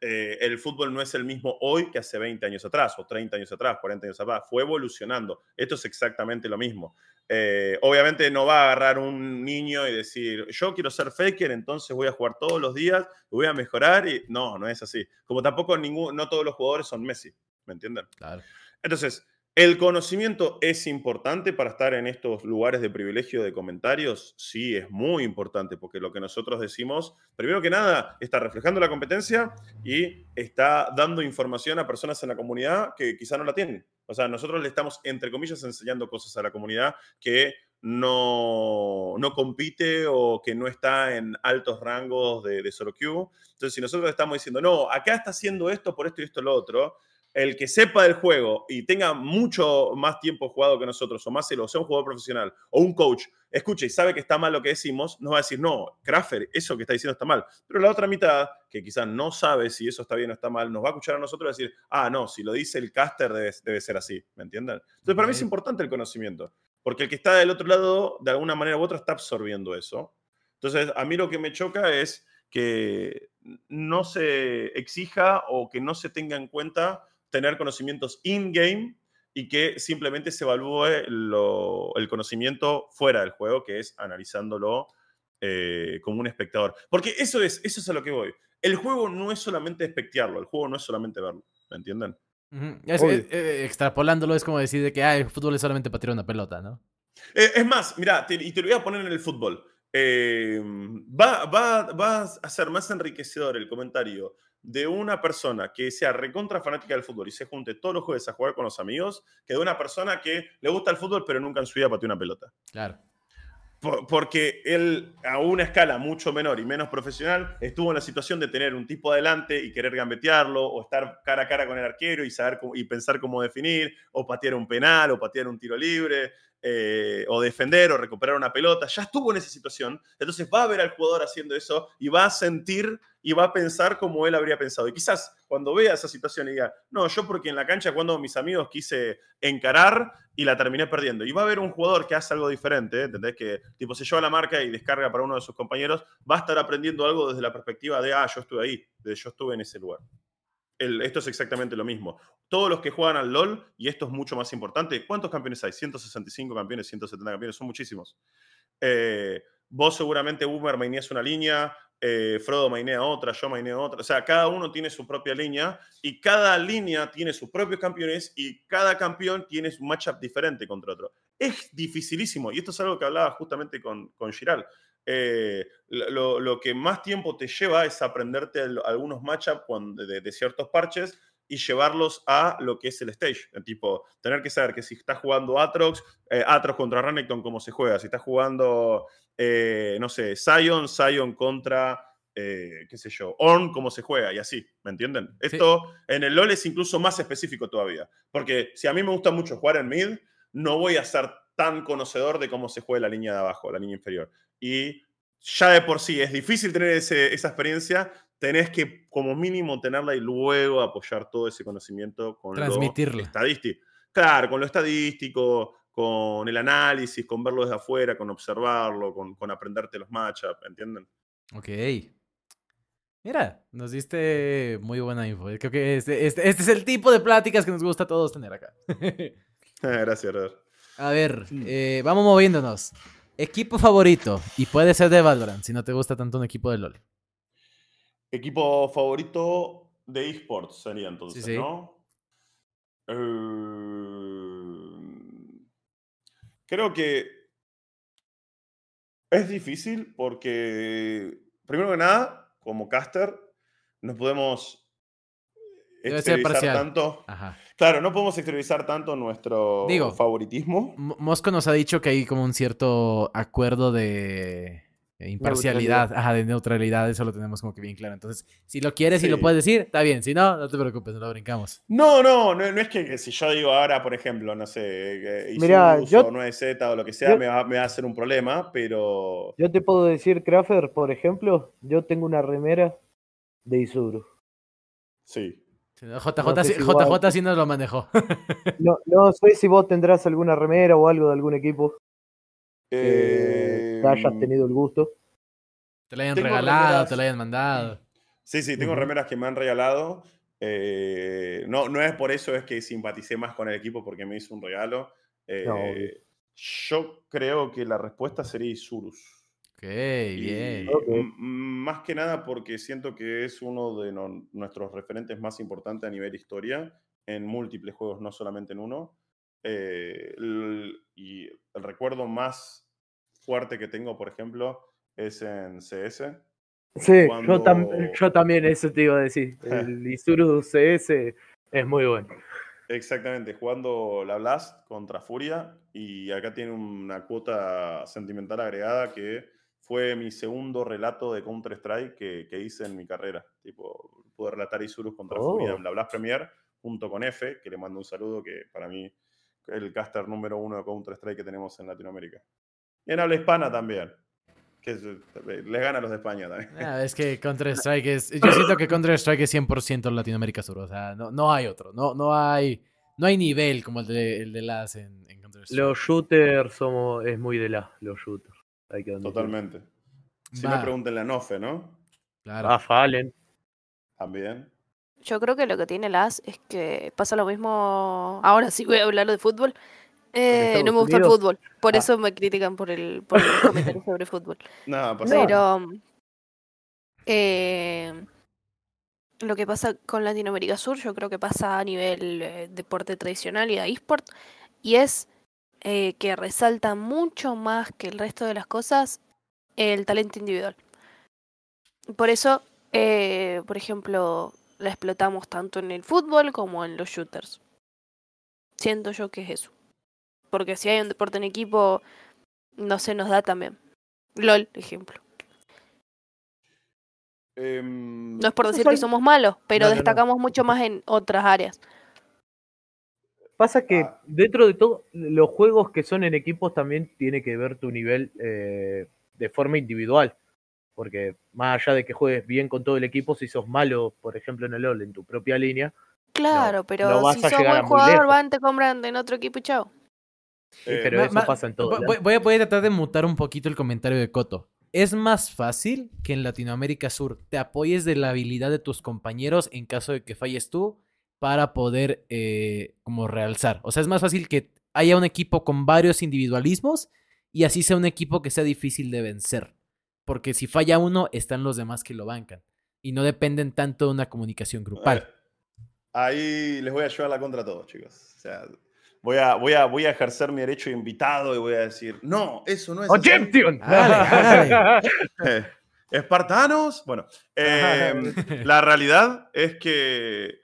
B: eh, el fútbol no es el mismo hoy que hace 20 años atrás, o 30 años atrás, 40 años atrás. Fue evolucionando. Esto es exactamente lo mismo. Eh, obviamente no va a agarrar un niño y decir, yo quiero ser faker, entonces voy a jugar todos los días, voy a mejorar. Y no, no es así. Como tampoco ningún, no todos los jugadores son Messi. ¿Me entienden?
A: Claro.
B: Entonces, ¿El conocimiento es importante para estar en estos lugares de privilegio de comentarios? Sí, es muy importante porque lo que nosotros decimos, primero que nada, está reflejando la competencia y está dando información a personas en la comunidad que quizá no la tienen. O sea, nosotros le estamos, entre comillas, enseñando cosas a la comunidad que no, no compite o que no está en altos rangos de, de solo queue. Entonces, si nosotros estamos diciendo, no, acá está haciendo esto por esto y esto lo otro, el que sepa del juego y tenga mucho más tiempo jugado que nosotros, o más o sea un jugador profesional o un coach, escuche y sabe que está mal lo que decimos, nos va a decir, no, Crafter, eso que está diciendo está mal. Pero la otra mitad, que quizás no sabe si eso está bien o está mal, nos va a escuchar a nosotros y decir, ah, no, si lo dice el caster debe, debe ser así, ¿me entienden? Entonces, para mí es importante el conocimiento, porque el que está del otro lado, de alguna manera u otra, está absorbiendo eso. Entonces, a mí lo que me choca es que no se exija o que no se tenga en cuenta tener conocimientos in-game y que simplemente se evalúe el conocimiento fuera del juego, que es analizándolo eh, como un espectador. Porque eso es, eso es a lo que voy. El juego no es solamente espectearlo, el juego no es solamente verlo, ¿me entienden?
A: Eh, extrapolándolo es como decir de que ah, el fútbol es solamente para tirar una pelota, ¿no?
B: Eh, es más, mira, y te lo voy a poner en el fútbol. va, va, va a ser más enriquecedor el comentario de una persona que sea recontra fanática del fútbol y se junte todos los jueves a jugar con los amigos que de una persona que le gusta el fútbol pero nunca en su vida pateó una pelota.
A: Claro.
B: Porque él, a una escala mucho menor y menos profesional, estuvo en la situación de tener un tipo adelante y querer gambetearlo, o estar cara a cara con el arquero y, saber y pensar cómo definir, o patear un penal, o patear un tiro libre, eh, o defender, o recuperar una pelota. Ya estuvo en esa situación. Entonces va a ver al jugador haciendo eso y va a sentir y va a pensar como él habría pensado. Y quizás cuando vea esa situación y diga, no, yo porque en la cancha cuando mis amigos quise encarar y la terminé perdiendo. Y va a haber un jugador que hace algo diferente, ¿entendés? Que tipo se lleva la marca y descarga para uno de sus compañeros, va a estar aprendiendo algo desde la perspectiva de, ah, yo estuve ahí, de yo estuve en ese lugar. esto es exactamente lo mismo. Todos los que juegan al LOL, y esto es mucho más importante, ¿cuántos campeones hay? 165 campeones, 170 campeones, son muchísimos. Eh, vos seguramente Boomer mainías una línea, eh, Frodo mainea otra, yo maineo otra. O sea, cada uno tiene su propia línea y cada línea tiene sus propios campeones y cada campeón tiene un matchup diferente contra otro. Es dificilísimo y esto es algo que hablaba justamente con, con Giral. Eh, lo, que más tiempo te lleva es aprenderte algunos matchups de, de, ciertos parches y llevarlos a lo que es el stage. Tipo, tener que saber que si estás jugando Atrox, eh, Atrox contra Renekton, cómo se juega. Si estás jugando eh, no sé, Zion, Zion contra, eh, qué sé yo, Orn, cómo se juega y así, ¿me entienden? Esto en el LoL es incluso más específico todavía, porque si a mí me gusta mucho jugar en mid, no voy a ser tan conocedor de cómo se juega la línea de abajo, la línea inferior. Y ya de por sí es difícil tener esa experiencia, tenés que como mínimo tenerla y luego apoyar todo ese conocimiento con lo estadístico. Claro, con lo estadístico, con el análisis, con verlo desde afuera, con observarlo, con, con aprenderte los matchups, ¿entienden?
A: Ok. Mira, nos diste muy buena info. Creo que este, este, este es el tipo de pláticas que nos gusta a todos tener acá.
B: Gracias, Robert.
A: A ver, eh, vamos moviéndonos. Equipo favorito, y puede ser de Valorant, si no te gusta tanto un equipo de LoL.
B: Equipo favorito de esports sería entonces, ¿no? Eh... Creo que es difícil porque, primero que nada, como caster, no podemos exteriorizar tanto. Claro, no podemos exteriorizar tanto nuestro favoritismo.
A: Mosco nos ha dicho que hay como un cierto acuerdo de imparcialidad, ajá, de neutralidad, eso lo tenemos como que bien claro. Entonces, si lo quieres y lo puedes decir, está bien. Si no, no te preocupes, no lo brincamos.
B: No, no, no, es que, si yo digo ahora, por ejemplo, no sé, Mira, yo, no es Z o lo que sea, me, va, a hacer un problema, pero.
D: Yo te puedo decir, Crafter, por ejemplo, yo tengo una remera de Isuru.
B: Sí.
A: JJ, JJ, sí nos lo manejó.
D: no, no sé si vos tendrás alguna remera o algo de algún equipo.
B: Eh,
D: que hayas tenido el gusto.
A: Te la hayan regalado, te la hayan mandado.
B: Sí, sí, tengo remeras que me han regalado. Eh, no, no es por eso es que simpaticé más con el equipo porque me hizo un regalo. Eh, yo creo que la respuesta sería Isurus.
A: Ok, bien.
B: Más que nada porque siento que es uno de nuestros referentes más importantes a nivel historia, en múltiples juegos, no solamente en uno. y el recuerdo más fuerte que tengo, por ejemplo, es en CS.
D: Sí, yo, también eso te iba a decir. El Isuru CS es muy bueno.
B: Exactamente, jugando la Blast contra Furia y acá tiene una cuota sentimental agregada que fue mi segundo relato de Counter-Strike que, que hice en mi carrera. Tipo, pude relatar Isurus contra Furia
D: Oh.
B: en la Blast Premier junto con F, que le mando un saludo, que para mí es el caster número uno de Counter-Strike que tenemos en Latinoamérica. Y en habla hispana también, que es- les gana a los de España también.
A: Ah, es que Counter-Strike es. Yo siento que Counter-Strike es 100% Latinoamérica Sur. O sea, no, no hay otro. No, no, hay, no hay nivel como el de, el de las en, en Counter-Strike.
D: Los shooters somos, es muy de la, los shooters. Hay que.
B: Totalmente. Si
A: Va,
B: no, pregúntenle a Nofe, ¿no?
A: Claro.
D: Ah, Fallen.
B: También.
C: Yo creo que lo que tiene las es que pasa lo mismo. Ahora sí voy a hablar de fútbol. Eh, no me gusta el fútbol. Por
D: Ah.
C: eso me critican por el, por el comentario sobre fútbol.
B: Pasa nada.
C: Pero eh, lo que pasa con Latinoamérica Sur, yo creo que pasa a nivel eh, deporte tradicional y de eSport, y es eh, que resalta mucho más que el resto de las cosas el talento individual. Por eso, eh, por ejemplo, la explotamos tanto en el fútbol como en los shooters. Siento yo que es eso. Porque si hay un deporte en equipo, no se nos da también. LOL, ejemplo.
B: Em,
C: No es por decir que somos malos, pero
D: No, no, no.
C: destacamos mucho más en otras áreas.
D: Pasa que
B: Ah.
D: dentro de todo, los juegos que son en equipos también tiene que ver tu nivel eh, de forma individual. Porque más allá de que juegues bien con todo el equipo, si sos malo, por ejemplo, en el LOL, en tu propia línea,
C: Claro,
D: no
C: pero
D: vas
C: si sos buen jugador, van, te compran en otro equipo y chao.
B: Eh,
D: pero
A: Ma-
D: eso
A: ma-
D: pasa en todo.
A: voy- voy, voy a, voy a tratar de mutar un poquito el comentario de Coto. Es más fácil que en Latinoamérica Sur te apoyes de la habilidad de tus compañeros en caso de que falles tú para poder eh, como realzar. O sea, es más fácil que haya un equipo con varios individualismos y así sea un equipo que sea difícil de vencer. Porque si falla uno, están los demás que lo bancan. Y no dependen tanto de una comunicación grupal.
B: Eh, Ahí les voy a llevar la contra a todos, chicos. O sea, voy a, voy a, voy a ejercer mi derecho de invitado y voy a decir, no, eso no es así".
D: ¡Objection!
A: Dale,
B: Eh, Espartanos. Bueno, eh, la realidad es que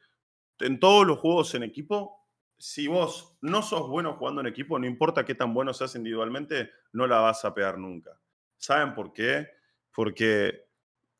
B: en todos los juegos en equipo, si vos no sos bueno jugando en equipo, no importa qué tan bueno seas individualmente, no la vas a pegar nunca. ¿Saben por qué? Porque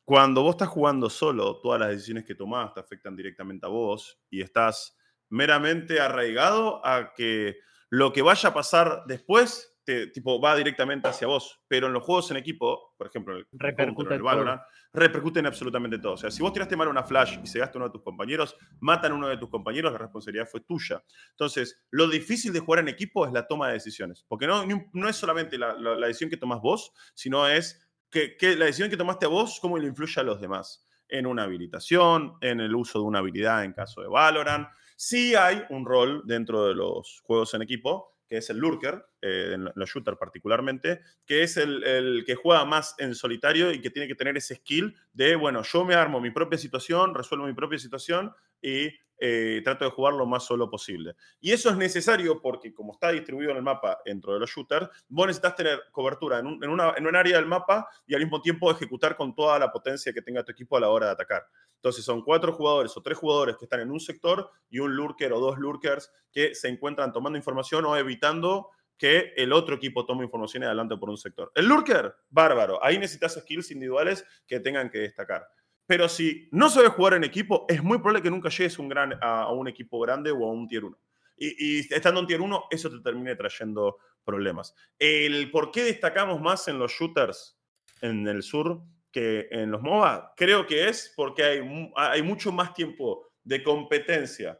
B: cuando vos estás jugando solo, todas las decisiones que tomás te afectan directamente a vos y estás meramente arraigado a que lo que vaya a pasar después te, tipo, va directamente hacia vos. Pero en los juegos en equipo, por ejemplo, en el,
D: Repercute
B: Counter, en el
D: en
B: Valorant, repercuten absolutamente todo. O sea, si vos tiraste mal una flash y se gasta uno de tus compañeros, matan a uno de tus compañeros, la responsabilidad fue tuya. Entonces, lo difícil de jugar en equipo es la toma de decisiones. Porque no, no es solamente la, la- la decisión que tomás vos, sino es que, que la decisión que tomaste a vos, cómo le influye a los demás. En una habilitación, en el uso de una habilidad en caso de Valorant. Sí hay un rol dentro de los juegos en equipo, que es el lurker, eh, en los shooters particularmente, que es el, el que juega más en solitario y que tiene que tener ese skill de, bueno, yo me armo mi propia situación, resuelvo mi propia situación y eh, trato de jugar lo más solo posible. Y eso es necesario porque como está distribuido en el mapa dentro de los shooters, vos necesitas tener cobertura en un, en una, en un área del mapa y al mismo tiempo ejecutar con toda la potencia que tenga tu equipo a la hora de atacar. Entonces son cuatro jugadores o tres jugadores que están en un sector y un lurker o dos lurkers que se encuentran tomando información o evitando que el otro equipo tome información y adelante por un sector. El lurker, bárbaro. Ahí necesitas skills individuales que tengan que destacar. Pero si no sabes jugar en equipo, es muy probable que nunca llegues un gran, a, a un equipo grande o a un tier 1. Y, y estando en tier 1, eso te termine trayendo problemas. El por qué destacamos más en los shooters en el sur que en los MOBA, creo que es porque hay, hay mucho más tiempo de competencia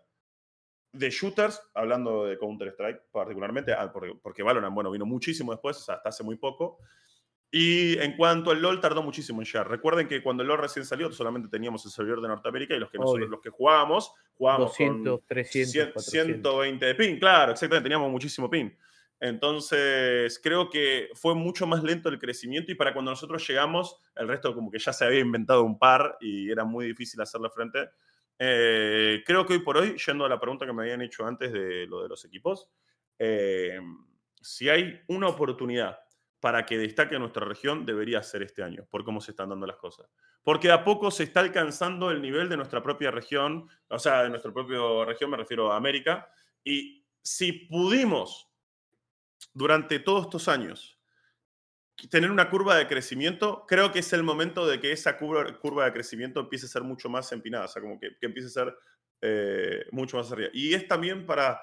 B: de shooters, hablando de Counter-Strike particularmente, ah, porque, porque Valorant, bueno, vino muchísimo después, o sea, hasta hace muy poco. Y en cuanto al LoL, tardó muchísimo en llegar. Recuerden que cuando el LoL recién salió, solamente teníamos el servidor de Norteamérica y los que, nosotros, los que jugábamos, jugábamos
D: 200,
B: con
D: 300,
B: 100,
D: 400.
B: 120 de pin, claro, exactamente, teníamos muchísimo pin. Entonces, creo que fue mucho más lento el crecimiento y para cuando nosotros llegamos, el resto como que ya se había inventado un par y era muy difícil hacerle frente. Eh, creo que hoy por hoy, yendo a la pregunta que me habían hecho antes de lo de los equipos, eh, si hay una oportunidad para que destaque nuestra región debería ser este año, por cómo se están dando las cosas. Porque a poco se está alcanzando el nivel de nuestra propia región, o sea, de nuestra propia región, me refiero a América, y si pudimos durante todos estos años tener una curva de crecimiento, creo que es el momento de que esa curva, de crecimiento empiece a ser mucho más empinada, o sea, como que, que empiece a ser eh, mucho más arriba. Y es también para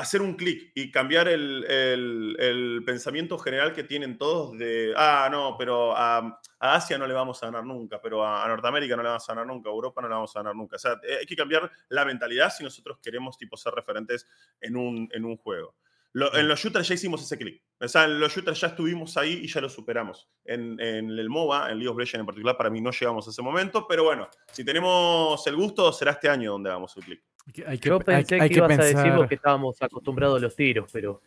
B: hacer un clic y cambiar el, pensamiento general que tienen todos de, ah, no, pero a, Asia no le vamos a ganar nunca, pero a, Norteamérica no le vamos a ganar nunca, a Europa no le vamos a ganar nunca. O sea, hay que cambiar la mentalidad si nosotros queremos tipo, ser referentes en un, en un juego en los shooters ya hicimos ese clic. O sea, en los shooters ya estuvimos ahí y ya lo superamos. En, el MOBA, en League of Legends en particular, para mí no llegamos a ese momento, pero bueno, si tenemos el gusto, será este año donde hagamos el clic.
D: Yo pensé que, ibas a decir que estábamos acostumbrados a los tiros, pero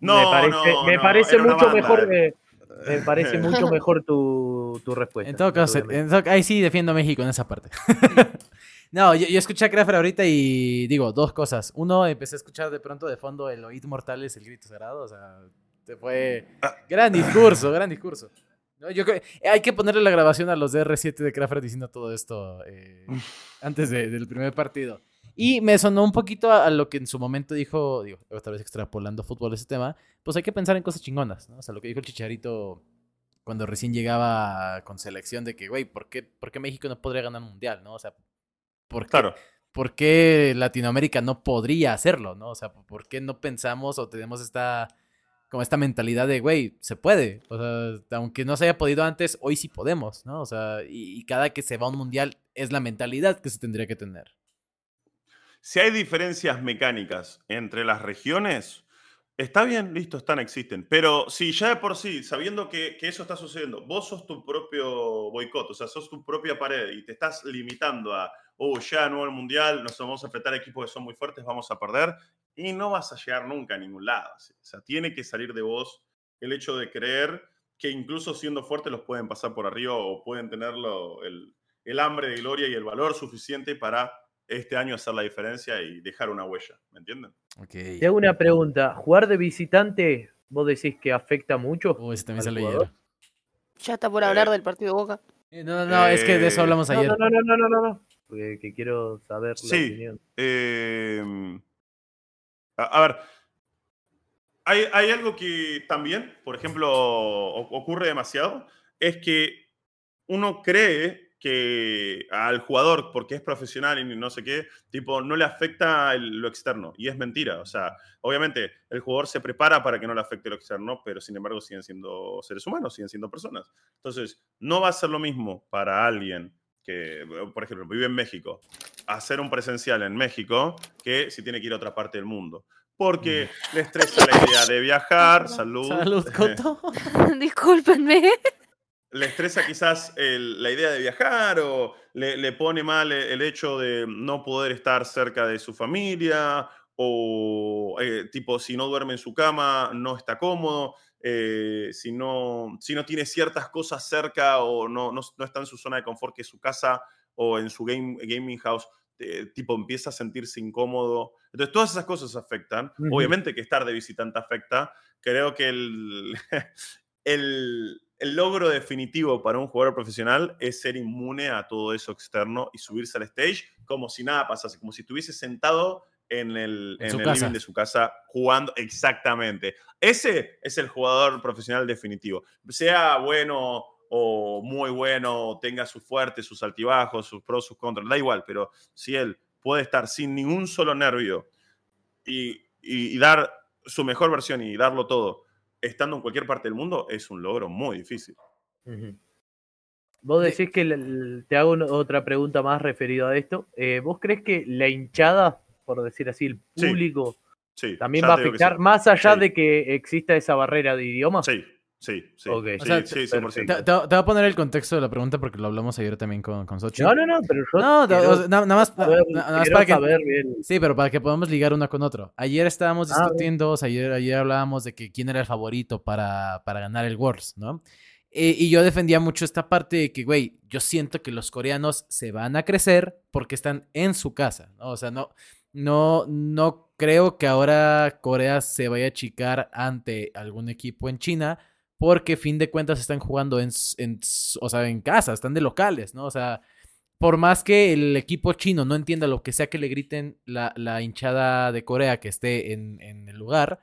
D: no, me parece, me parece mucho mejor. Eh. me parece mucho mejor tu, respuesta.
A: En todo caso, ahí sí defiendo a México en esa parte. No, yo, escuché a Crafter ahorita y digo dos cosas. Uno, empecé a escuchar de pronto de fondo el Oíd Mortales, el grito sagrado. O sea, fue ah. gran discurso, gran discurso. yo hay que ponerle la grabación a los de R7 de Crafter diciendo todo esto eh, antes del primer partido. Y me sonó un poquito a, lo que en su momento dijo, digo, otra vez extrapolando fútbol ese tema, pues hay que pensar en cosas chingonas, ¿no? O sea, lo que dijo el Chicharito cuando recién llegaba con selección de que, güey, ¿por qué, ¿por qué México no podría ganar un mundial, no? O sea, ¿Por qué, claro. ¿Por qué Latinoamérica no podría hacerlo, no? O sea, ¿por qué no pensamos o tenemos esta como esta mentalidad de, güey, se puede. O sea, aunque no se haya podido antes, hoy sí podemos, ¿no? O sea, y, cada que se va a un mundial es la mentalidad que se tendría que tener.
B: Si hay diferencias mecánicas entre las regiones, está bien, listo, están, existen. Pero si ya de por sí, sabiendo que, eso está sucediendo, vos sos tu propio boicot, o sea, sos tu propia pared y te estás limitando a oh, ya no el mundial, nos vamos a enfrentar a equipos que son muy fuertes, vamos a perder, y no vas a llegar nunca a ningún lado. O sea, tiene que salir de vos el hecho de creer que incluso siendo fuertes los pueden pasar por arriba o pueden tener el hambre de gloria y el valor suficiente para este año hacer la diferencia y dejar una huella, ¿me entienden?
D: Okay. Te hago una pregunta, ¿jugar de visitante vos decís que afecta mucho?
A: Ese también se
C: Ya está por hablar eh. del partido de Boca.
A: Eh, no, no, no, es que de eso hablamos ayer.
D: No, no, no, no, no, no que quiero saber la
B: sí, opinión. Em, a, ver, hay, hay, algo que también, por ejemplo, ocurre demasiado, es que uno cree que al jugador, porque es profesional y no sé qué, tipo, no le afecta lo externo. Y es mentira. O sea, obviamente el jugador se prepara para que no le afecte lo externo, pero sin embargo siguen siendo seres humanos, siguen siendo personas. Entonces, no va a ser lo mismo para alguien que, por ejemplo, vive en México, hacer un presencial en México que si tiene que ir a otra parte del mundo. Porque mm. le estresa la idea de viajar, salud.
A: Salud, Coto.
C: Discúlpenme.
B: Le estresa quizás la idea de viajar o le, pone mal el hecho de no poder estar cerca de su familia o eh, tipo si no duerme en su cama no está cómodo. Eh, si, no, si no tiene ciertas cosas cerca o no, no, está en su zona de confort, que es su casa o en su game, gaming house, eh, tipo empieza a sentirse incómodo. Entonces, todas esas cosas afectan. Obviamente que estar de visitante afecta. Creo que el, el, el, logro definitivo para un jugador profesional es ser inmune a todo eso externo y subirse al stage como si nada pasase, como si estuviese sentado en el, en el living de su casa jugando exactamente. Ese es el jugador profesional definitivo. Sea bueno o muy bueno, tenga sus fuertes, sus altibajos, sus pros, sus contras, da igual, pero si él puede estar sin ningún solo nervio y, y, dar su mejor versión y darlo todo estando en cualquier parte del mundo, es un logro muy difícil.
D: Vos decís que te hago otra pregunta más referida a esto. Eh, ¿Vos crees que la hinchada por decir así, el público también va a afectar, más allá de que exista esa barrera de idioma.
B: Sí, sí, sí.
A: sí, te, voy a poner el contexto de la pregunta porque lo hablamos ayer también con, con Sochi.
D: No, no, no, pero yo.
A: No, nada, más, para que. Sí, pero para que podamos ligar uno con otro. Ayer estábamos ah, discutiendo, ayer, ayer hablábamos de que quién era el favorito para, para ganar el Worlds, ¿no? Eh, y yo defendía mucho esta parte de que, güey, yo siento que los coreanos se van a crecer porque están en su casa, ¿no? O sea, no, no, no creo que ahora Corea se vaya a achicar ante algún equipo en China porque fin de cuentas están jugando en, en o sea, en casa, están de locales, ¿no? O sea, por más que el equipo chino no entienda lo que sea que le griten la, la hinchada de Corea que esté en, en el lugar,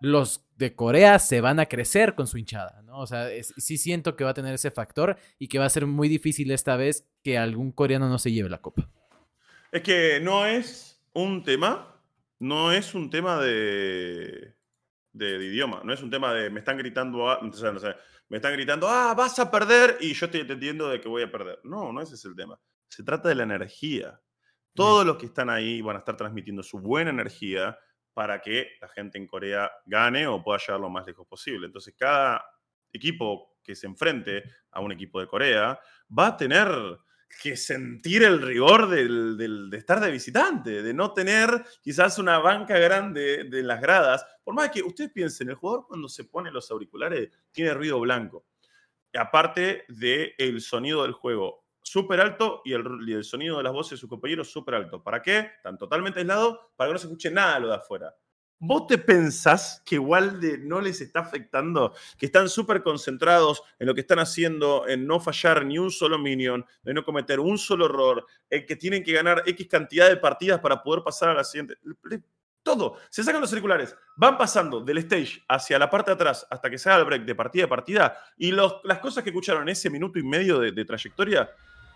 A: los de Corea se van a crecer con su hinchada, ¿no? O sea, sí siento que va a tener ese factor y que va a ser muy difícil esta vez que algún coreano no se lleve la copa.
B: Es que no es un tema, no es un tema de, de, de idioma, no es un tema de me están gritando, a- o sea, no sé, me están gritando, ah, vas a perder y yo estoy entendiendo de que voy a perder. No, no ese es el tema. Se trata de la energía. Todos los que están ahí van a estar transmitiendo su buena energía para que la gente en Corea gane o pueda llegar lo más lejos posible. Entonces, cada equipo que se enfrente a un equipo de Corea va a tener que sentir el rigor del, de estar de visitante, de no tener quizás una banca grande de las gradas. Por más que ustedes piensen, el jugador cuando se pone los auriculares tiene ruido blanco. Aparte del sonido del juego súper alto y el, el sonido de las voces de sus compañeros súper alto. ¿Para qué? Están totalmente aislados para que no se escuche nada de lo de afuera. ¿Vos te pensás que igual de no les está afectando? Que están súper concentrados en lo que están haciendo, en no fallar ni un solo minion, de no cometer un solo error, en que tienen que ganar X cantidad de partidas para poder pasar a la siguiente. Todo. Se sacan los circulares, van pasando del stage hacia la parte de atrás hasta que se haga el break de partida a partida y los- las cosas que escucharon en ese minuto y medio de trayectoria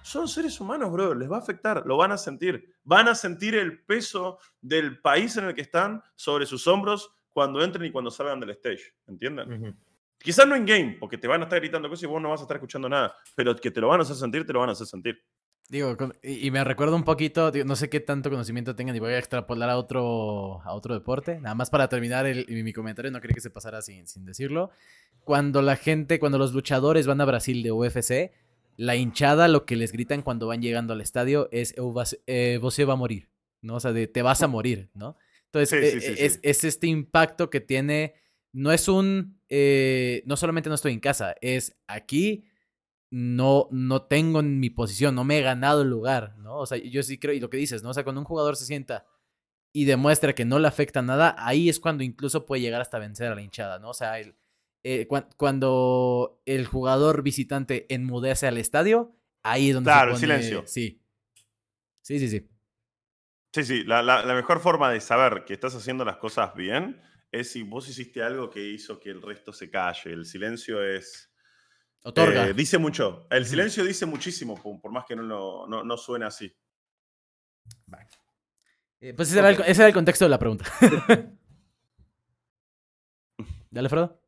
B: son seres humanos, bro. Les va a afectar, lo van a sentir. Van a sentir el peso del país en el que están sobre sus hombros cuando entren y cuando salgan del stage. ¿Entienden?
D: Ujú.
B: Quizás no en game, porque te van a estar gritando cosas y vos no vas a estar escuchando nada, pero que te lo van a hacer sentir, te lo van a hacer sentir.
A: Digo, y, me recuerda un poquito, digo, no sé qué tanto conocimiento tengan y voy a extrapolar a otro, a otro deporte. Nada más para terminar el- mi, mi comentario, no quería que se pasara sin, sin decirlo. Cuando la gente, cuando los luchadores van a Brasil de UFC, la hinchada lo que les gritan cuando van llegando al estadio es "Eu vas- eh, va a morir, ¿no? O sea, de te vas a morir, ¿no? Entonces,
B: Sí,
A: eh,
B: sí,
A: eh, es, este impacto que tiene, no es un, eh, no solamente no estoy en casa, es aquí no, no tengo en mi posición, no me he ganado el lugar, ¿no? O sea, yo sí creo, y lo que dices, ¿no? O sea, cuando un jugador se sienta y demuestra que no le afecta nada, ahí es cuando incluso puede llegar hasta vencer a la hinchada, ¿no? O sea, el, eh, cuan- cuando el jugador visitante enmudece al estadio, ahí es donde se
B: Claro, el silencio.
A: Sí. Sí, sí, sí.
B: Sí, sí, la, la- la mejor forma de saber que estás haciendo las cosas bien es si vos hiciste algo que hizo que el resto se calle. El silencio es...
A: Otorga.
B: eh, dice mucho. El silencio dice muchísimo, por, más que no, lo- no, no suene así.
A: Eh, pues ese, era el, ese era el contexto de la pregunta. Dale, Frodo.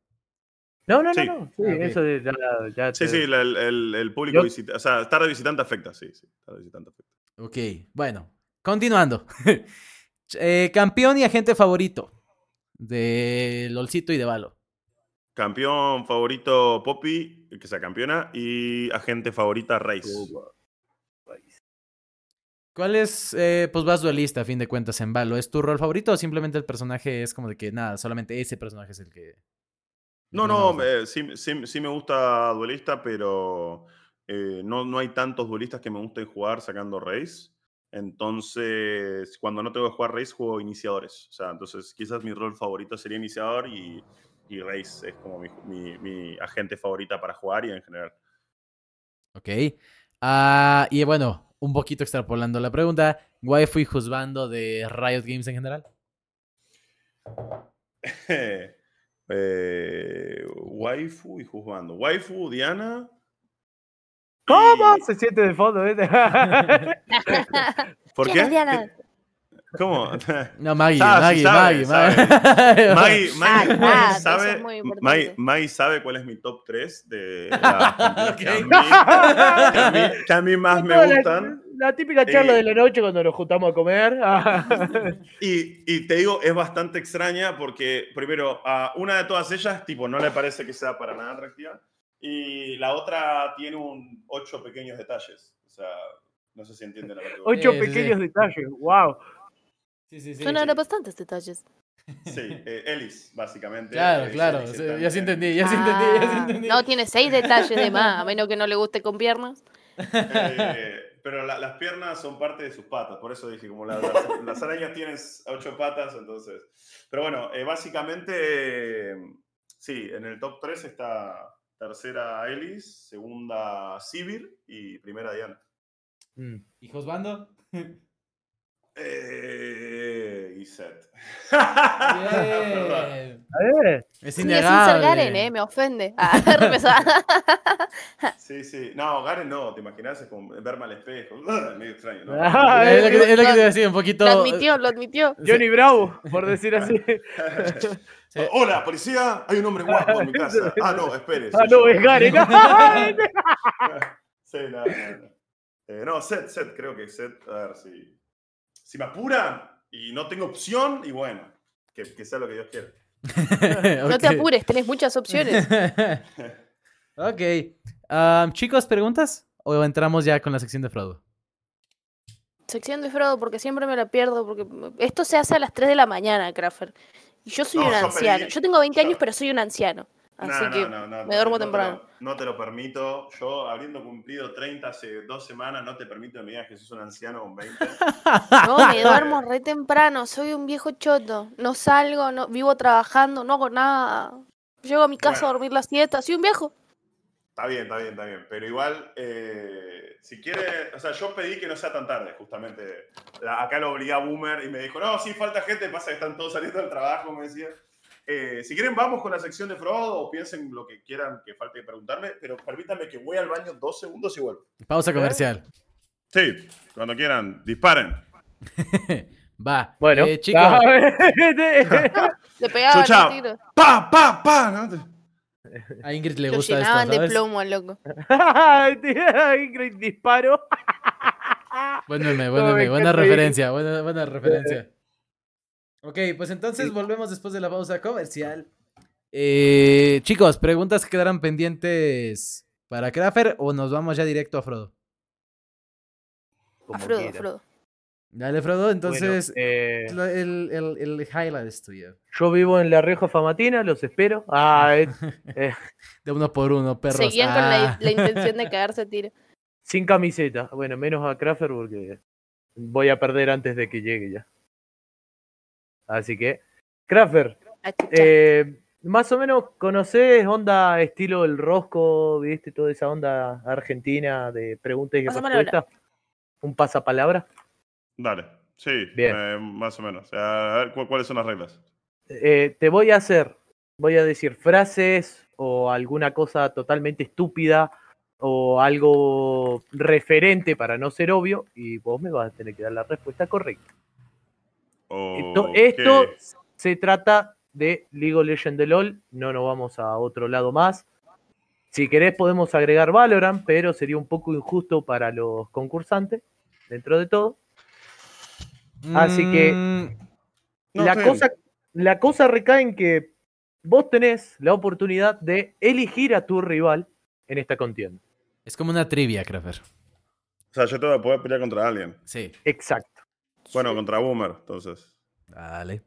D: No, no, no,
B: Sí.
D: no. Sí,
A: Ah,
D: eso de- ya, ya
B: Sí,
D: te-
B: sí, la- el, el- público
D: Yo-
B: visita, o sea, estar de visitante afecta, sí, sí, estar de visitante afecta.
A: Ok, bueno, continuando. Eh, campeón y agente favorito de LOLcito y de Valo.
B: Campeón favorito Poppy, el que sea campeona, y agente favorita Race.
A: ¿Cuál es, eh, pues vas duelista a fin de cuentas en Valo? ¿Es tu rol favorito o simplemente el personaje es como de que nada, solamente ese personaje es el que...
B: No, no, eh, sí, sí- sí me gusta duelista, pero eh, no, no hay tantos duelistas que me gusten jugar sacando Race. Entonces, cuando no tengo que jugar Race, juego iniciadores. O sea, entonces quizás mi rol favorito sería iniciador y, y Race es como mi, mi- mi agente favorita para jugar y en general.
A: Ok. Ah, y bueno, un poquito extrapolando la pregunta, waifu y juzgando de Riot Games en general.
B: eh, waifu y juzgando. Waifu, Diana.
D: ¿Cómo?
B: y-
D: Se siente de fondo, ¿eh?
B: ¿Por
C: ¿Quién es
B: qué?
C: Diana?
B: ¿Cómo?
A: No, Maggie,
B: Ah, sí
A: Maggie,
B: sabe,
A: Maggie,
B: sabe.
A: Maggie.
B: Maggie, Maggie-
C: Ah, ah,
B: sabe. Maggie- Maggie sabe cuál es mi top 3 de las que, a mí, que a mí- que a mí más me gustan.
D: La, típica charla
B: Eh,
D: de la noche cuando nos juntamos a comer.
B: Y, y te digo, es bastante extraña porque, primero, a una de todas ellas, tipo, no le parece que sea para nada atractiva. Y la otra tiene un ocho pequeños detalles. O sea, no sé si entienden a lo que voy.
D: Ocho
A: Sí, sí, sí.
D: pequeños detalles, wow.
A: Sí, sí, sí.
C: Bastantes detalles.
B: Sí, eh, Ellis, básicamente.
A: Claro, claro.
B: Ellis
A: ya sí entendí, ya sí entendí, ya sí
C: Ah,
A: entendí.
C: No, tiene seis detalles de más, a menos que no le guste con piernas.
B: Eh, pero la- las piernas son parte de sus patas, por eso dije, como la- las, las arañas tienen ocho patas, entonces. Pero bueno, eh, básicamente, eh, Sí, en el top 3 está tercera Ellis, segunda Sivir y primera Diana.
D: Mm.
A: ¿Y Josbando?
B: Eh, y Seth.
A: Bien.
D: Eh,
A: Es
C: Sí, es un ser
A: innegable.
C: Garen, ¿eh? Me ofende. Ah.
B: Sí, sí. No, Garen no, te imaginas, es como verme al espejo. Medio extraño, ¿no?
D: Ah,
A: Es lo que, es lo que te iba a decir, un poquito.
C: Lo admitió, lo admitió.
D: Johnny Bravo, por decir así.
A: Sí.
B: Hola, policía, hay un hombre guapo en mi casa. Ah, no, espere.
D: Ah, no,
B: yo.
D: es Garen.
B: Sí, no, no, no. Eh, no, Seth, Seth, creo que Seth, a ver si. Si me apuran y no tengo opción, y bueno, que, que sea lo que Dios quiera.
C: No te apures, tenés muchas opciones.
A: ok. Am, chicos, ¿preguntas? ¿O entramos ya con la sección de Frodo?
C: Sección de Frodo, porque siempre me la pierdo. Porque esto se hace a las 3 de la mañana, Craffer. Y yo soy
B: No,
C: un
B: yo
C: anciano.
B: pedí-
C: Yo tengo 20
B: yo-
C: años, pero soy un anciano. Así
B: No,
C: que
B: no, no, no,
C: me duermo
B: no te
C: temprano.
B: lo- no te lo permito. Yo, habiendo cumplido 30 hace dos semanas, no te permito que me digas que sos un anciano con 20.
C: No, me duermo re temprano. Soy un viejo choto. No salgo, no vivo trabajando, no hago nada. Llego a mi casa
B: Bueno.
C: a dormir la siesta. Soy un viejo.
B: Está bien, está bien, está bien. Pero igual, eh, si quiere, o sea, yo pedí que no sea tan tarde, justamente. La- acá lo obligué a Boomer y me dijo, no, sí, falta gente, pasa que están todos saliendo del trabajo, me decía. Eh, si quieren, vamos con la sección de Frodo o piensen lo que quieran que falte preguntarme, pero permítanme que voy al baño dos segundos y vuelvo.
A: Pausa comercial.
B: Sí, cuando quieran, disparen.
A: Va.
D: Bueno,
A: Eh, chicos,
D: a ver.
C: Le pegaban tiro.
B: ¡Pa, pa, pa! ¿no?
A: a Ingrid le
C: Lo
A: gusta esto,
C: llenaban de
A: ¿sabes?
C: plomo al loco.
D: Ingrid disparo.
A: Buen meme, buen buena referencia, buena, buena referencia. Ok, pues entonces volvemos después de la pausa comercial. Eh, chicos, preguntas que quedarán pendientes para Craffer o nos vamos ya directo a Frodo.
C: A Frodo,
D: quiera.
C: Frodo.
A: Dale, Frodo, entonces
D: Bueno, eh,
A: el, el, el highlight es tuyo.
D: yo vivo en La Rioja Famatina, los espero. Ah, eh, eh,
A: De uno por uno, perros.
C: Seguían con la,
A: Ah.
C: la intención de cagarse a tiro.
D: sin camiseta. Bueno, menos a Crafter porque voy a perder antes de que llegue ya. Así que, Crafter, eh, más o menos conoces onda estilo el rosco, viste, toda esa onda argentina de preguntas y respuestas. Un pasapalabra.
B: Dale, sí,
D: Bien.
B: eh, más o menos. A ver, ¿cu- ¿cuáles son las reglas?
D: Eh, te voy a hacer, voy a decir frases o alguna cosa totalmente estúpida o algo referente para no ser obvio y vos me vas a tener que dar la respuesta correcta. Esto, se trata de League of Legends de LOL, no nos vamos a otro lado más. Si querés podemos agregar Valorant, pero sería un poco injusto para los concursantes, dentro de todo. Así que-
A: Mm,
B: No,
D: la, cosa, la cosa recae en que vos tenés la oportunidad de elegir a tu rival en esta contienda.
A: es como una trivia, Craffer.
B: O sea, yo tengo que poder pelear contra alguien.
A: Sí.
D: Exacto.
B: Bueno, contra Boomer, entonces.
A: Dale.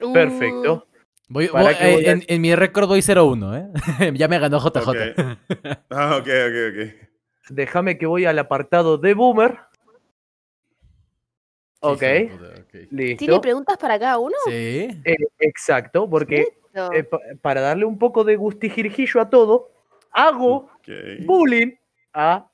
C: Uh,
D: Perfecto.
A: Voy,
D: ¿Para
A: voy-
D: qué
A: eh,
D: a-
A: en, en mi récord voy 0-1, ¿eh? ya me ganó JJ.
B: Ok. Ah, ok, ok, ok.
D: Déjame que voy al apartado de Boomer. Ok,
A: Hijo de puta, ok.
C: ¿Tiene
D: listo.
C: preguntas para cada uno?
A: Sí.
D: Eh, exacto, porque eh, pa- para darle un poco de gustijirjillo a todo, hago bullying a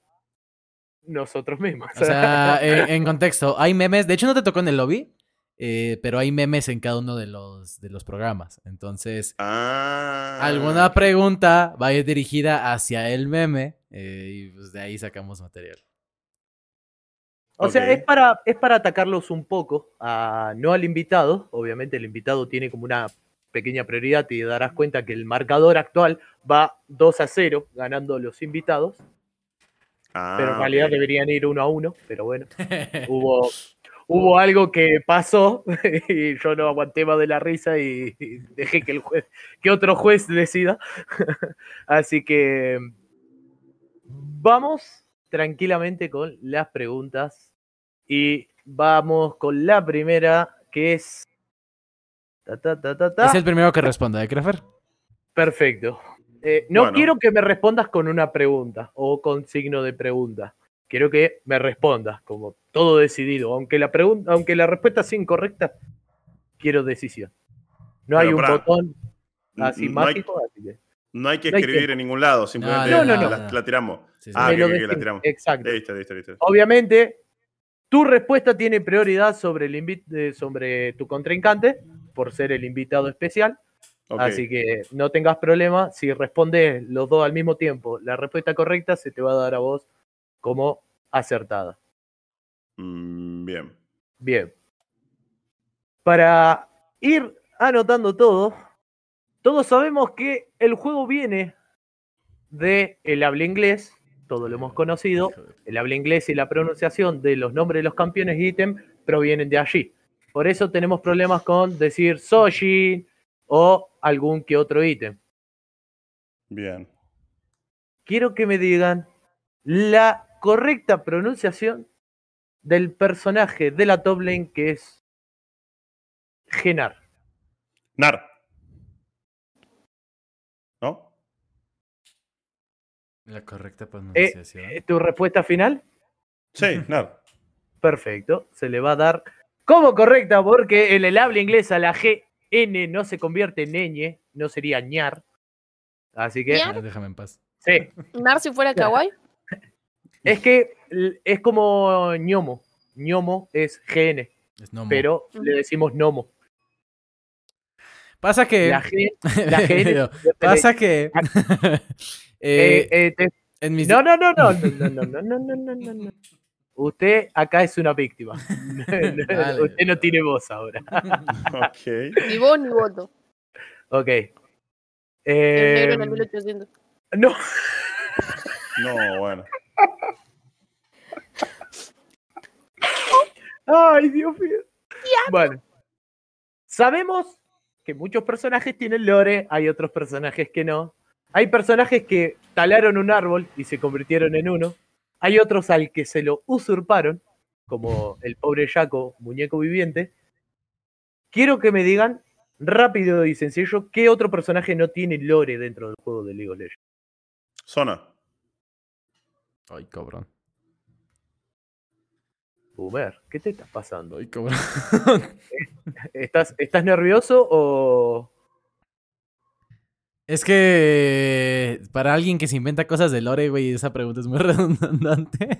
D: nosotros mismos.
A: O sea, en, en contexto, hay memes. De hecho, no te tocó en el lobby, eh, pero hay memes en cada uno de los, de los programas. Entonces,
B: Ah.
A: alguna pregunta va a ir dirigida hacia el meme eh, y pues de ahí sacamos material.
D: O sea, es para, es para atacarlos un poco, a, no al invitado. Obviamente el invitado tiene como una pequeña prioridad y te darás cuenta que el marcador actual va 2 a 0 ganando los invitados,
B: Ah,
D: pero en realidad
B: ok.
D: deberían ir 1 a 1, pero bueno, hubo, hubo algo que pasó y yo no aguanté más de la risa y, y dejé que el juez, que otro juez decida. Así que vamos tranquilamente con las preguntas y vamos con la primera que es ta, ta, ta.
A: Es el primero que responda, ¿eh, Craffer?
D: perfecto. Eh, no
B: Bueno.
D: quiero que me respondas con una pregunta o con signo de pregunta. Quiero que me respondas como todo decidido, aunque la pregunta, aunque la respuesta sea incorrecta, quiero decisión. No hay un botón. así
B: No hay-
D: mágico, así que.
B: No hay que
D: No hay
B: escribir en ningún lado, simplemente
D: no, no, no.
B: La, la tiramos.
A: Sí, sí.
B: Ah, que- que- que la tiramos.
D: Exacto.
B: Listo, listo, listo.
D: Obviamente, tu respuesta tiene prioridad sobre, el eh, sobre tu contrincante, por ser el invitado especial. Así que no tengas problema. Si respondes los dos al mismo tiempo, la respuesta correcta se te va a dar a vos como acertada.
B: Mm, bien.
D: Bien. Para ir anotando todo, todos sabemos que el juego viene de el habla inglés, todo lo hemos conocido. El habla inglés y la pronunciación de los nombres de los campeones y ítem provienen de allí. Por eso tenemos problemas con decir Sojin o algún que otro ítem.
B: Bien.
D: Quiero que me digan la correcta pronunciación del personaje de la top lane que es Genar.
B: Nar. ¿No?
A: La correcta
D: Eh,
A: pronunciación.
D: eh, ¿Tu respuesta final?
B: Sí, Nar.
D: Perfecto. Se le va a dar como correcta porque en el habla inglesa la GN no se convierte en ñ, no sería ñar. Así que,
C: ¿Ñar?
A: Ah, déjame en paz.
D: sí.
C: Nar si fuera kawaii.
D: Es que es como ñomo. ñomo es GN,
A: Es Nomo.
D: pero le decimos nomo.
A: Pasa que.
D: La, G, la GN.
A: Pasa que.
D: Eh,
A: eh,
D: eh, te-
A: en mis.
D: No, no, no, no, no, no, no, no, no, no, no, no. Usted acá es una víctima.
A: Dale.
D: Usted no tiene voz ahora.
B: Ok.
C: Ni voz ni voto.
D: Ok.
C: El
D: Eh,
C: negro en el 1800.
D: no,
B: No, bueno.
D: Ay, Dios mío. Bueno. Sabemos que muchos personajes tienen lore, hay otros personajes que no. Hay personajes que talaron un árbol y se convirtieron en uno. Hay otros al que se lo usurparon, como el pobre Jaco, muñeco viviente. Quiero que me digan, rápido y sencillo, qué otro personaje no tiene lore dentro del juego de League of Legends.
B: Zona.
A: Ay, cabrón.
D: Boomer, ¿qué te estás pasando?
A: Ay, cabrón.
D: ¿Estás, ¿Estás nervioso o.?
A: Es que para alguien que se inventa cosas de lore, güey, esa pregunta es muy redundante.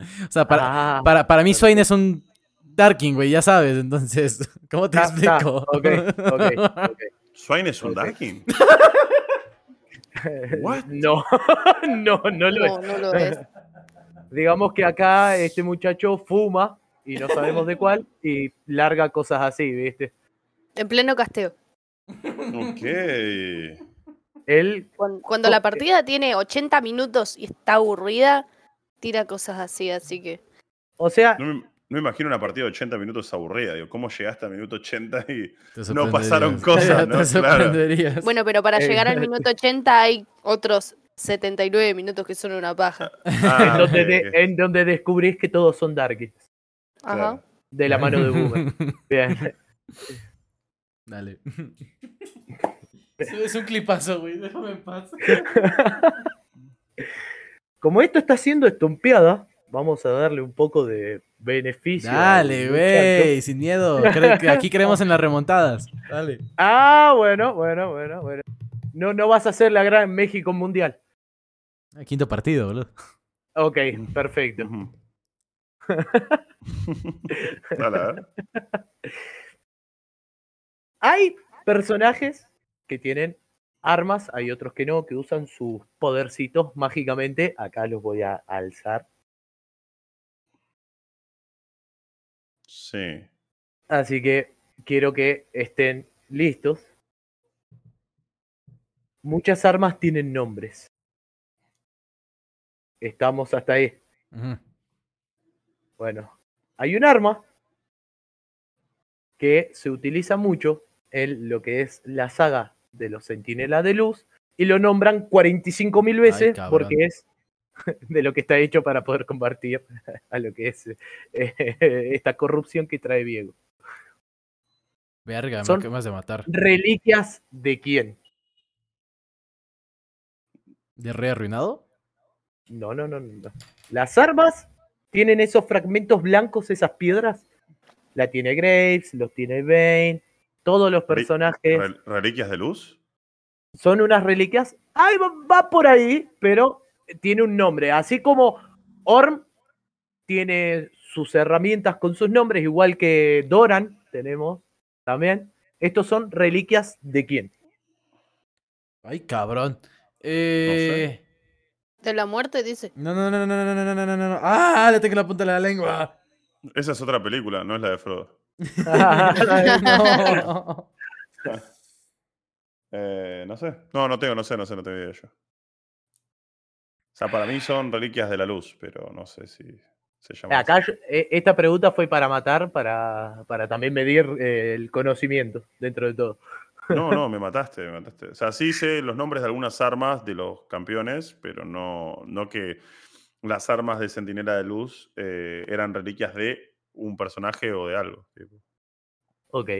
A: o sea, para,
D: Ah,
A: para, para mí Swain es un Darking, güey, ya sabes. Entonces, ¿cómo te
D: ta,
A: explico?
D: ok, ok, ok.
B: Swain es un
D: Ok.
B: Darkin. What?
D: No, no, no lo
C: No,
D: es.
C: no lo es.
D: Digamos que acá este muchacho fuma y no sabemos de cuál y larga cosas así, ¿viste?
C: En pleno casteo.
B: Ok.
D: Él,
C: Cuando, cuando la partida tiene 80 minutos y está aburrida, tira cosas así, así que.
D: o sea,
B: No me, no me imagino una partida de 80 minutos aburrida. Digo, ¿cómo llegaste al minuto 80 y No pasaron cosas, ¿no?
A: Te sorprenderías.
C: Bueno, pero para
D: Eh,
C: llegar al minuto 80 hay otros 79 minutos que son una paja.
B: Ah,
D: en, donde
B: ok,
D: de-
B: ok.
D: en donde descubrís que todos son darkies,
C: Ajá.
B: Claro.
D: de la mano de Boomer. Bien.
A: Dale. Es un clipazo, güey. Déjame en paz.
D: Como esto está siendo estompeada, vamos a darle un poco de beneficio. al
A: Dale, güey, sin miedo. Aquí creemos en las remontadas. Dale.
D: Ah, bueno, bueno, bueno, bueno. No, no vas a hacer la gran México Mundial.
A: Ah, Quinto partido, boludo.
D: Ok, perfecto.
B: Dale, a ver.
D: Hay personajes que tienen armas, hay otros que no, que usan sus podercitos mágicamente. Acá los voy a alzar.
B: Sí.
D: Así que quiero que estén listos. Muchas armas tienen nombres. Estamos hasta ahí. Bueno, hay un arma que se utiliza mucho en lo que es la saga de los Centinelas de Luz y lo nombran 45.000 veces porque es de lo que está hecho para poder combatir a lo que es eh, esta corrupción que trae Diego.
A: Verga, me
D: Son-
A: acabas de matar.
D: ¿Reliquias de quién?
A: ¿De rey arruinado?
D: No, no, no, no. no. Las armas tienen esos fragmentos blancos, esas piedras. La tiene Graves, los tiene Bane, todos los personajes
B: Rel- ¿Reliquias de luz?
D: son unas reliquias. Ahí va, va por ahí, pero tiene un nombre. Así como Orm tiene sus herramientas con sus nombres, igual que Doran tenemos también. Estos son reliquias de quién?
A: Ay, cabrón. Eh...
C: De la muerte, dice.
A: No, no, no, no, no, no, no, no, no, no, no. Ah, le tengo la punta de la lengua.
B: Esa es otra película, no es la de Frodo.
A: no.
B: Eh, no sé. No, no tengo, no sé, no sé, no tengo idea yo. O sea, para mí son reliquias de la luz, pero no sé si se llama.
D: Acá
B: así.
D: yo- eh, esta pregunta fue para matar, para, para también medir eh, el conocimiento dentro de todo.
B: No, no, me mataste, me mataste. O sea, sí sé los nombres de algunas armas de los campeones, pero no, no que las armas de Centinela de Luz eh, eran reliquias de un personaje o de algo. tipo.
D: Ok.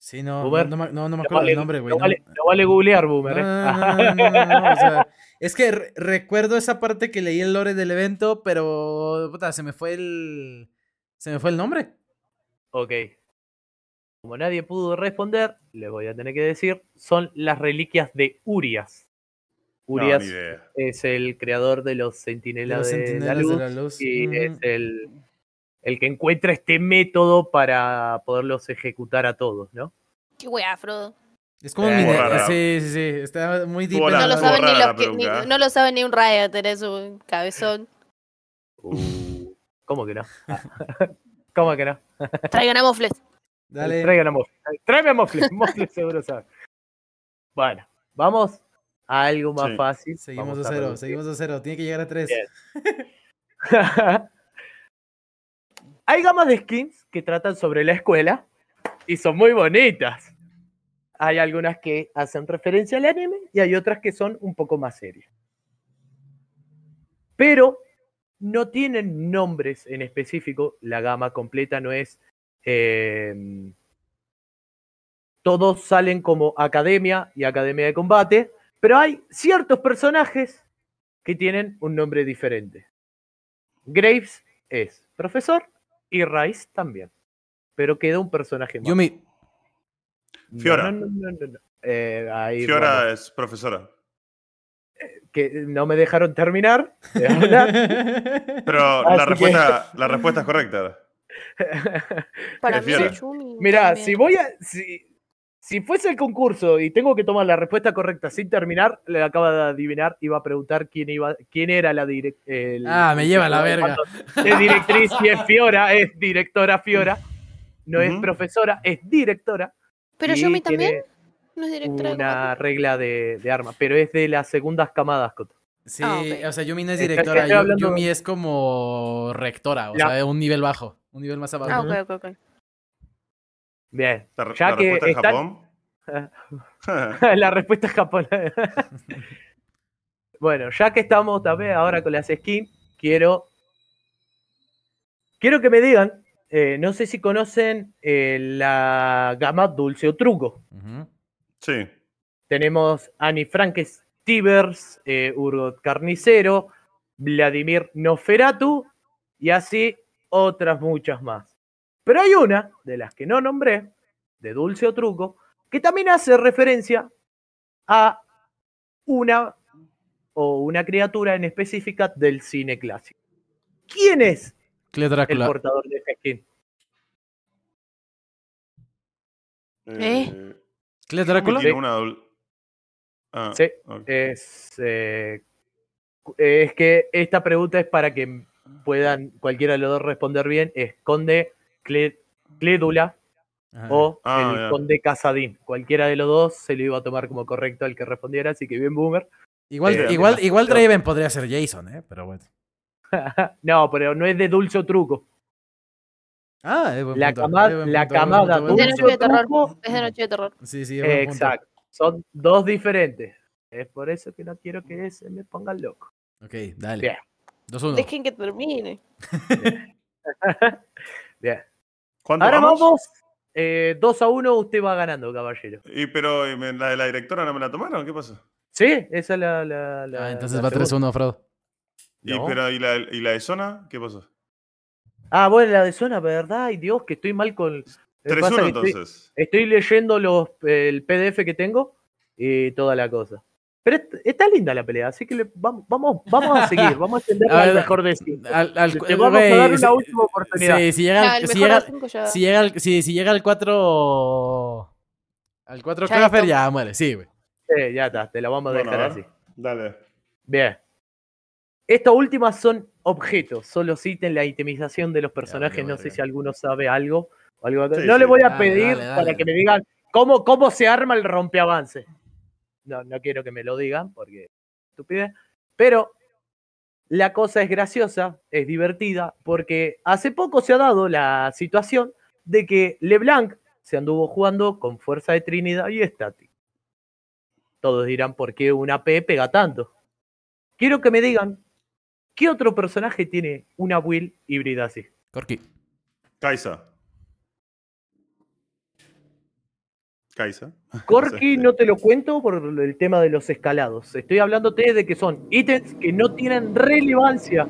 A: Sí, no,
D: Boomer,
A: no, no, me- no, no me acuerdo
D: vale,
A: el nombre, güey.
D: no
A: no.
D: vale- no vale googlear, Boomer.
A: no,
D: eh.
A: no, no, no, no, no, o sea, es que re- recuerdo esa parte que leí el lore del evento, pero puta, se me fue el se me fue el nombre.
D: Ok. Como nadie pudo responder, les voy a tener que decir, son las reliquias de Urias. Urias es el creador de los
A: De
D: Centinelas de, la
A: de
D: Luz
A: la Luz.
D: y
A: Ujú.
D: es el, el que encuentra este método para poderlos ejecutar a todos, ¿no?
C: Qué wea, Frodo.
A: Es como un
D: Eh,
B: rara.
A: Sí, sí, sí. Está muy deep. En
C: No lo saben ni los que, ni- no lo sabe ni un Riot, eres un cabezón.
D: Uh, ¿Cómo que no? ¿Cómo que no?
C: Traigan a Mofles.
A: Dale.
D: Traigan a Mofle. Tráeme a Mofle. Mofle seguro sabe. Bueno, vamos algo más
B: Sí.
D: fácil.
A: Seguimos
D: Vamos
A: a cero, seguimos a cero. Tiene que llegar a tres.
D: Hay gamas de skins que tratan sobre la escuela y son muy bonitas. Hay algunas que hacen referencia al anime y hay otras que son un poco más serias. Pero no tienen nombres en específico. La gama completa no es. eh, todos salen como academia y academia de combate, pero hay ciertos personajes que tienen un nombre diferente. Graves es profesor y Rice también. Pero queda un personaje más.
A: Yumi.
B: Fiora.
D: No, no, no, no, no. Eh, ahí
B: Fiora es profesora.
D: que no me dejaron terminar de hablar.
B: Pero la
D: que-
B: respuesta, la respuesta es correcta.
C: Para
B: Es
C: mí
B: Fiora.
C: Yumi. También.
D: si voy a. Si, si fuese el concurso y tengo que tomar la respuesta correcta sin terminar, le acaba de adivinar y va a preguntar quién iba, quién era la direc- el-
A: Ah, me lleva la verga.
D: Es directriz y es Fiora, es directora Fiora. No es profesora, es directora.
C: Pero Yumi también no es directora
D: Una regla de, de armas, pero es de las segundas camadas, Coto.
A: Sí,
C: Ah,
A: o sea, Yumi no es directora. Yumi es como rectora, o
D: La-
A: sea, un nivel bajo, un nivel más abajo.
C: Ah, ok, ok, ok.
D: Bien.
B: La,
D: Ya
B: la
D: que
B: respuesta es Japón.
D: la respuesta es japonesa. bueno, ya que estamos también ahora con las skins, quiero. Quiero que me digan. eh, no sé si conocen eh, la gama Dulce o Truco.
B: Sí.
D: Tenemos Annie Frankes Tibers, eh, Urgot Carnicero, Vladimir Noferatu y así otras muchas más. Pero hay una de las que no nombré, de Dulce o Truco, que también hace referencia a una o una criatura en específica del cine clásico. ¿Quién es el portador de esta skin?
C: ¿Eh?
A: Cle
B: Yumi
A: Drácula.
B: una Ah,
D: Sí.
B: ok.
D: Es, eh, es que esta pregunta es para que puedan cualquiera de los dos responder bien. Es conde Cle- Clédula
A: Ajá.
D: o
B: Ah,
D: el conde Casadín. Cualquiera de los dos se lo iba a tomar como correcto al que respondiera, así que bien boomer.
A: Igual,
D: eh,
A: igual, igual Draven podría ser Jason, ¿eh? Pero bueno.
D: no, pero no es de dulce o truco.
A: Ah, es buen
D: La
A: punto,
D: cama-
A: es buen
D: la
A: punto,
D: camada
A: buen
C: De
D: dulce
A: punto.
C: noche de terror.
D: truco.
C: Es de noche de terror.
A: Sí, sí, es.
D: Exacto. Son dos diferentes. Es por eso que no quiero que se me pongan loco.
A: Ok, dale.
D: Bien.
A: 2-1.
C: Dejen que termine.
D: Bien.
B: ¿Cuánto
D: Ahora
B: vamos?
D: vamos. 2 a 1, usted va ganando, caballero.
B: Y pero ¿y me- la de la directora no me la tomaron, ¿qué pasó?
D: Sí, esa es la. la, la-
A: Ah, entonces
D: la
A: va
D: segunda.
A: 3-1, Frodo.
B: Y,
D: No.
B: pero, ¿y, la, ¿Y la de zona? ¿Qué pasó?
D: Ah, bueno, la de zona, ¿verdad? Ay, Dios, que estoy mal con. Lo que
B: 3-1
D: pasa es que estoy-
B: entonces.
D: Estoy leyendo los, el PDF que tengo y toda la cosa. Pero est- está linda la pelea, así que le- vamos, vamos, vamos a seguir, vamos a extenderla
A: A
D: al mejor de.
A: Al, al-
D: Te vamos a dar una
A: si-
D: última oportunidad.
A: sí, si llega, al-
C: el
A: si llega, si llega al, si, si llega al 4 al 4
C: Ya
A: muere, sí, güey.
D: Sí, ya está, te la vamos a
B: Bueno,
D: dejar
B: a
D: así.
B: Dale.
D: Bien. Estas últimas son objetos, solo citen la itemización de los personajes. no sé si alguno sabe algo. o algo
B: Sí,
D: no
B: sí.
D: le voy a
A: Dale,
D: pedir
A: dale, dale.
D: para que me digan cómo, cómo se arma el rompeavance. No, no quiero que me lo digan porque estupidez. Pero la cosa es graciosa, es divertida, porque hace poco se ha dado la situación de que LeBlanc se anduvo jugando con Fuerza de Trinidad y Static. Todos dirán por qué una P pega tanto. Quiero que me digan qué otro personaje tiene una build híbrida así.
A: Corky.
B: Kaisa. Kaisa.
D: Corky no te lo cuento por el tema de los escalados. Estoy hablándote de que son ítems que no tienen relevancia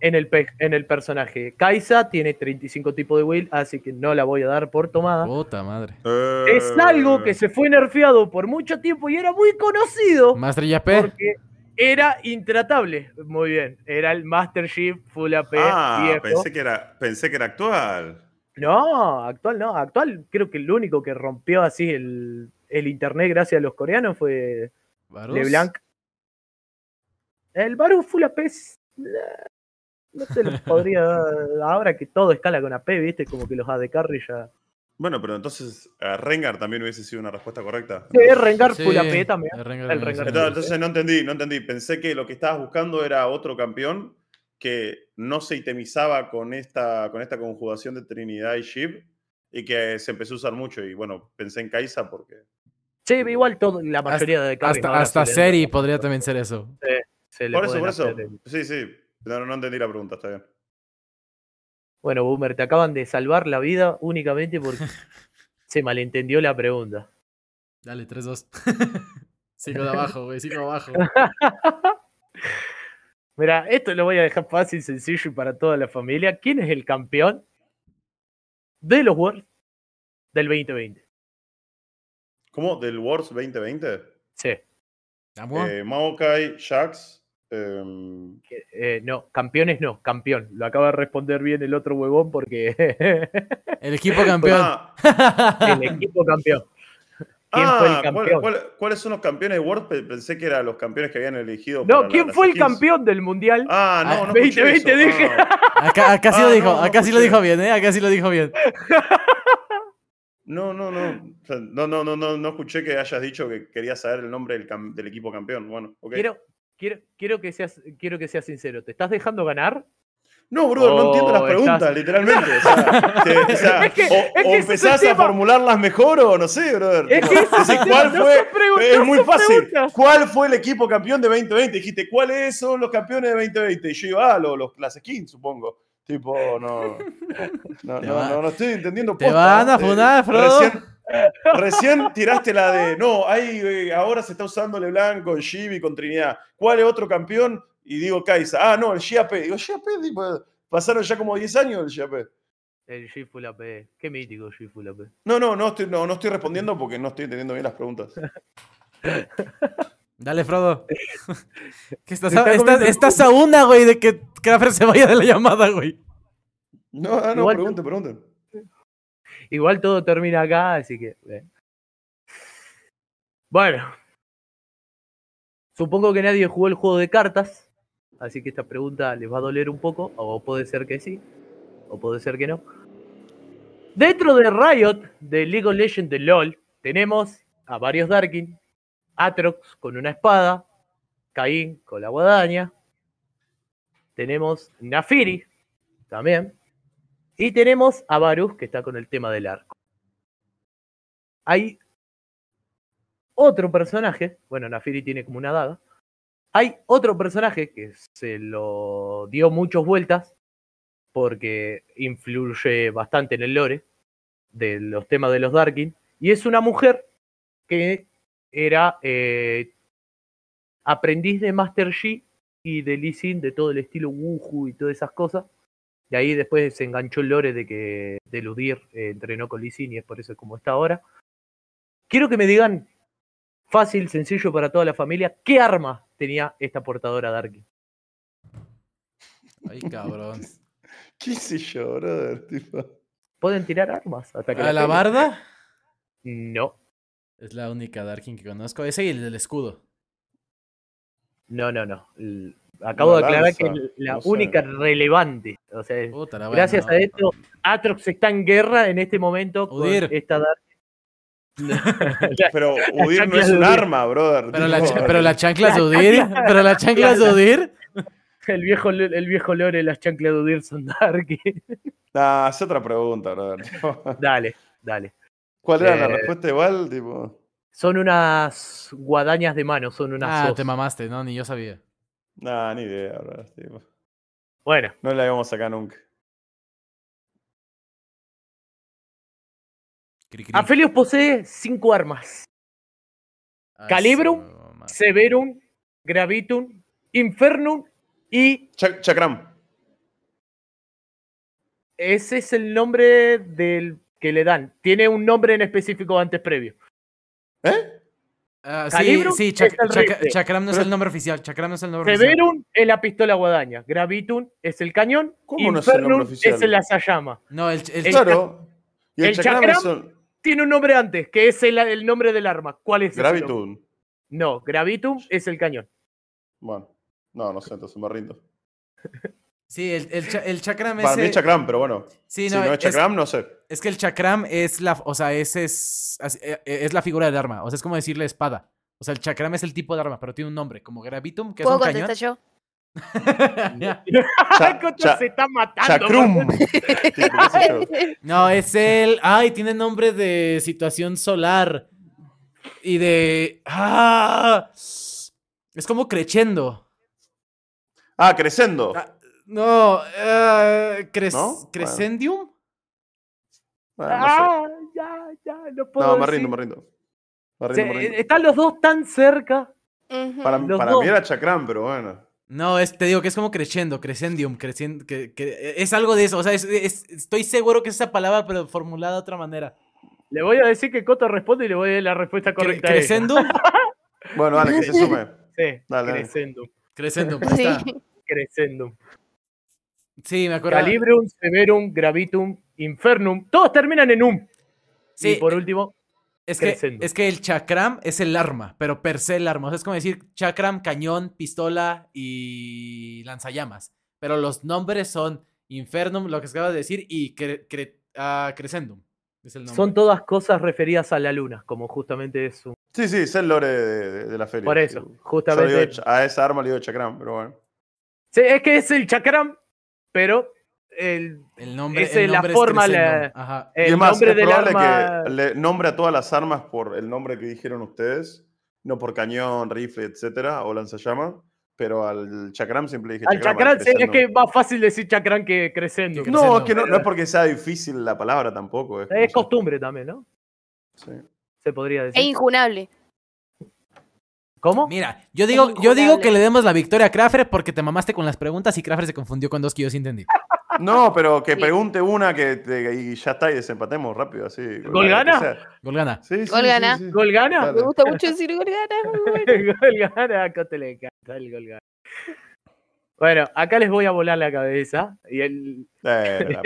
D: en el, pe- en el personaje. Kaisa tiene 35 tipos de build, así que no la voy a dar por tomada.
A: Puta madre.
B: Eh,
D: Es algo que se fue nerfeado por mucho tiempo y era muy conocido
A: Master Yapé.
D: porque era intratable. Muy bien, era el Master Chief Full AP
B: Ah,
D: viejo.
B: pensé que, era, pensé que era actual.
D: No, actual no. Actual creo que el único que rompió así el, el internet gracias a los coreanos fue
A: Varus.
D: LeBlanc. El Baru Full AP es- no te lo podría dar. Ahora que todo escala con AP, viste, como que los AD Carry ya.
B: Bueno, pero entonces a Rengar también hubiese sido una respuesta correcta.
D: Sí, Rengar
A: Sí,
D: Full AP también.
A: el Rengar
D: El
A: también
D: Rengar
B: Entonces, entonces no entendí, no entendí. Pensé que lo que estabas buscando era otro campeón que no se itemizaba con esta, con esta conjugación de Trinidad y Shiv y que se empezó a usar mucho. Y bueno, pensé en Kaisa porque.
D: Sí, igual todo, la mayoría de
A: Hasta, hasta
D: se le-
A: Seri podría también ser eso.
D: se le
B: Por eso, por eso.
D: el-
B: Sí, sí. No, no entendí la pregunta, está bien.
D: Bueno, Boomer, te acaban de salvar la vida únicamente porque se malentendió la pregunta.
A: Dale, 3-2. sigo de abajo, güey, sigo abajo.
D: Mira, esto lo voy a dejar fácil, sencillo y para toda la familia. ¿Quién es el campeón de los Worlds del 2020?
B: ¿Cómo? ¿Del Wars 2020?
D: Sí.
B: Eh, Maokai, Jax. em,
D: Eh, no, campeones no, campeón. Lo acaba de responder bien el otro huevón porque
A: el equipo campeón.
B: ah,
D: el equipo campeón. ¿Quién fue el
B: ah, ¿cuál-
D: campeón?
B: cuál- ¿Cuáles son los campeones de World? Pe- Pensé que eran los campeones que habían elegido.
D: No,
B: para
D: ¿quién fue el campeón del mundial?
B: Ah, no,
A: Ah,
B: no.
D: 2020
B: escuché eso.
D: dije.
B: Ah.
A: Acá, acá sí
B: Ah,
A: lo dijo,
B: no, no
A: acá sí lo dijo bien, ¿eh? Acá sí lo dijo bien.
B: No, no, no. No, no, no, no, no escuché que hayas dicho que querías saber el nombre del, equipo campeón. Bueno, ok.
D: Quiero, quiero, quiero, que seas, quiero que seas sincero. ¿Te estás dejando ganar?
B: No, brother, no
D: Oh,
B: entiendo las
D: estás-
B: preguntas, literalmente. O sea, te- o sea,
D: Es que-
B: o,
D: es que
B: o empezás a formularlas mejor o no sé, brother.
D: Es que ese
B: ¿cuál
D: tema, no
B: fue?
D: pregun-
B: es
D: no
B: muy fácil.
D: preguntas.
B: ¿Cuál fue el equipo campeón de 2020? Dijiste, ¿cuáles son los campeones de 2020? Y yo iba, ah, los, los, las skins, supongo. Tipo, no. No,
A: Te
B: no,
A: va-
B: no, no estoy entendiendo.
A: te
B: posta,
A: van a
B: ¿no?
A: funar, Frodo.
B: Recién, recién tiraste la de. No, ahí eh, ahora se está usando LeBlanc con y con Trinidad. ¿Cuál es otro campeón? Y digo Kaisa. Ah, no, el GAP. Digo, GAP, tipo, pasaron ya como 10 años el GAP.
D: El G Full AP. Qué mítico G Full AP.
B: No, no, no estoy, no, no estoy respondiendo porque no estoy entendiendo bien las preguntas.
A: Dale, Frodo. Que estás,
D: está
A: a, estás- estás a una, güey, de que Krafer se vaya de la llamada, güey.
B: No, ah, no,
D: Igual-
B: pregunten, pregunten.
D: Igual todo termina acá, así que. eh. Bueno. Supongo que nadie jugó el juego de cartas. Así que esta pregunta les va a doler un poco. O puede ser que sí. O puede ser que no. Dentro de Riot, de League of Legends de LOL, tenemos a varios Darkin. Atrox con una espada. Caín con la guadaña. Tenemos Nafiri también. Y tenemos a Varus, que está con el tema del arco. Hay otro personaje, bueno, Nafiri tiene como una daga. Hay otro personaje que se lo dio muchas vueltas porque influye bastante en el lore de los temas de los Darkin. Y es una mujer que era eh, aprendiz de Master Yi y de Lee de todo el estilo Wuju y todas esas cosas De ahí después se enganchó el lore de que de eludir eh, entrenó con Lee y es por eso como está ahora. Quiero que me digan, fácil, sencillo para toda la familia, ¿qué arma tenía esta portadora Darky?
A: Ay, cabrón.
B: ¿Qué sé yo, brother? Tipo.
D: ¿Pueden tirar armas? Hasta que
A: ¿A la
D: peguen?
A: barda?
D: No,
A: Es la única Darkin que conozco. Ese y el del escudo.
D: no, no, no. L- Acabo de aclarar
B: lanza,
D: que la
B: no sé.
D: única relevante, o sea, es-
A: Puta, la
D: gracias
A: buena,
D: a esto, Atrox está en guerra en este momento con esta Dark.
B: Pero Udir no es
D: de
B: un
D: Udir.
B: arma, brother.
A: Pero la, cha- pero la chancla de Udir. Pero la chancla de Udir.
D: El viejo, el viejo lore, las chanclas de Udir son Darky.
B: Nah, es otra pregunta, brother.
D: Dale, dale.
B: ¿Cuál era la
D: Eh,
B: respuesta igual? Tipo.
D: Son unas guadañas de mano, son unas
A: Ah,
D: sos.
A: te mamaste, no, ni yo sabía.
B: Nah, ni idea, brother. tipo.
D: Bueno,
B: No la íbamos a sacar nunca.
D: Aphelios posee cinco armas.
A: Ah,
D: Calibrum.
A: madre.
D: Severum, Gravitum, Infernum y
B: Cha- Chakram.
D: ese es el nombre del que le dan. Tiene un nombre en específico antes previo.
B: ¿Eh?
A: Ah, sí, sí, Chac-
D: el
A: Chac-. Chakram no es el nombre oficial. Chakram no es el nombre oficial.
D: Severum es la pistola guadaña. Gravitum es el cañón.
B: ¿Cómo no es el nombre
D: Infernum
B: oficial?
D: es el lanzallama.
A: No, el, el-
D: El
B: Claro. Y el,
D: el
B: Chakram,
D: Chakram-
B: es un-
D: Tiene un nombre antes, que es el, el nombre del arma. ¿Cuál es?
B: Gravitum.
D: No, Gravitum es el cañón.
B: Bueno. No, no sé, entonces me rindo.
A: sí, el, el, cha- el Chakram
B: Para mí es Chakram, pero bueno.
A: Sí,
B: si
A: no,
B: no es
A: es-
B: Chakram, no sé.
A: Es que el chakram es la, o sea, ese es, as- eh, eh, es la figura del arma. O sea, es como decirle espada. O sea, el chakram es el tipo de arma, pero tiene un nombre, como gravitum, que es
C: ¿Puedo
A: un cañón.
C: contestar yo?
B: Cha-
D: se está matando.
A: No, es el, ay, tiene nombre de situación solar y de, ah, es como crescendo.
B: Ah, Crescendo.
A: Ah, no, eh, cres- crescendium.
B: Bueno, no sé.
D: Ah, ya, ya, no puedo
B: No, me rindo, me rindo. Me
D: Se-
B: rindo, me rindo.
D: están los dos tan cerca.
B: Para, para
D: dos.
B: mí era Chakram, pero bueno.
A: No, es, te digo que es como crescendo, crescendium, crecien- que, que- es algo de eso. O sea, es- es- estoy seguro que es esa palabra, pero formulada de otra manera.
D: Le voy a decir que Coto responde y le voy a dar la respuesta
A: Cre-
D: correcta. a ella.
A: crescendum,
B: Bueno, dale, que se sume.
D: Sí,
B: Dale, dale.
D: Crescendum.
A: crescendum, ahí
C: Sí.
A: está.
D: Crescendum.
A: Sí, me acuerdo.
D: Calibrum, Severum, Gravitum, Infernum. Todos terminan en um.
A: Sí,
D: y por último,
A: es que, es que el chakram es el arma, pero per se el arma. O sea, es como decir chakram, cañón, pistola y lanzallamas. Pero los nombres son infernum, lo que acabas de decir, y cre- cre- ah, crescendum. Es el nombre.
D: son todas cosas referidas a la luna, como justamente es un...
B: Sí, sí, es el lore de, de- de la feria.
D: Por eso, justamente...
B: digo a esa arma le digo Chakram, pero bueno.
D: Sí, es que es el chakram, pero el,
A: el nombre,
D: esa
A: el
D: es la forma,
A: crescendum.
D: la-
A: Ajá.
B: y
D: el
B: es más,
D: nombre
B: es
D: del
B: probable
D: arma...
B: que le nombre a todas las armas por el nombre que dijeron ustedes, no por cañón, rifle, etcétera, o lanzallama, pero al Chakram siempre dije
D: Al
B: Chakram.
D: chakram,
B: al
D: sí, es que es más fácil decir chakram que crescendo.
A: Que
B: No, es que no, no es porque sea difícil la palabra tampoco. Es,
D: Es costumbre también, ¿no?
B: sí.
D: Se podría decir.
C: injunable.
D: ¿Cómo?
A: Mira, yo digo, yo digo que le demos la victoria a Crafter porque te mamaste con las preguntas y Crafter se confundió con dos que yo sí entendí.
B: No, pero que
C: Sí.
B: pregunte una que te- y ya está y desempatemos rápido, así.
D: ¿Gol gana?
A: Gol gana.
B: Sí, sí,
C: Gol
B: sí,
C: gana.
B: sí.
D: ¿Gol gana?
B: Dale.
C: Me gusta mucho decir gol gana. muy bueno.
D: El gol gana, acá te le encanta el gol gana. Bueno, acá les voy a volar la cabeza. Y el...
B: Eh, la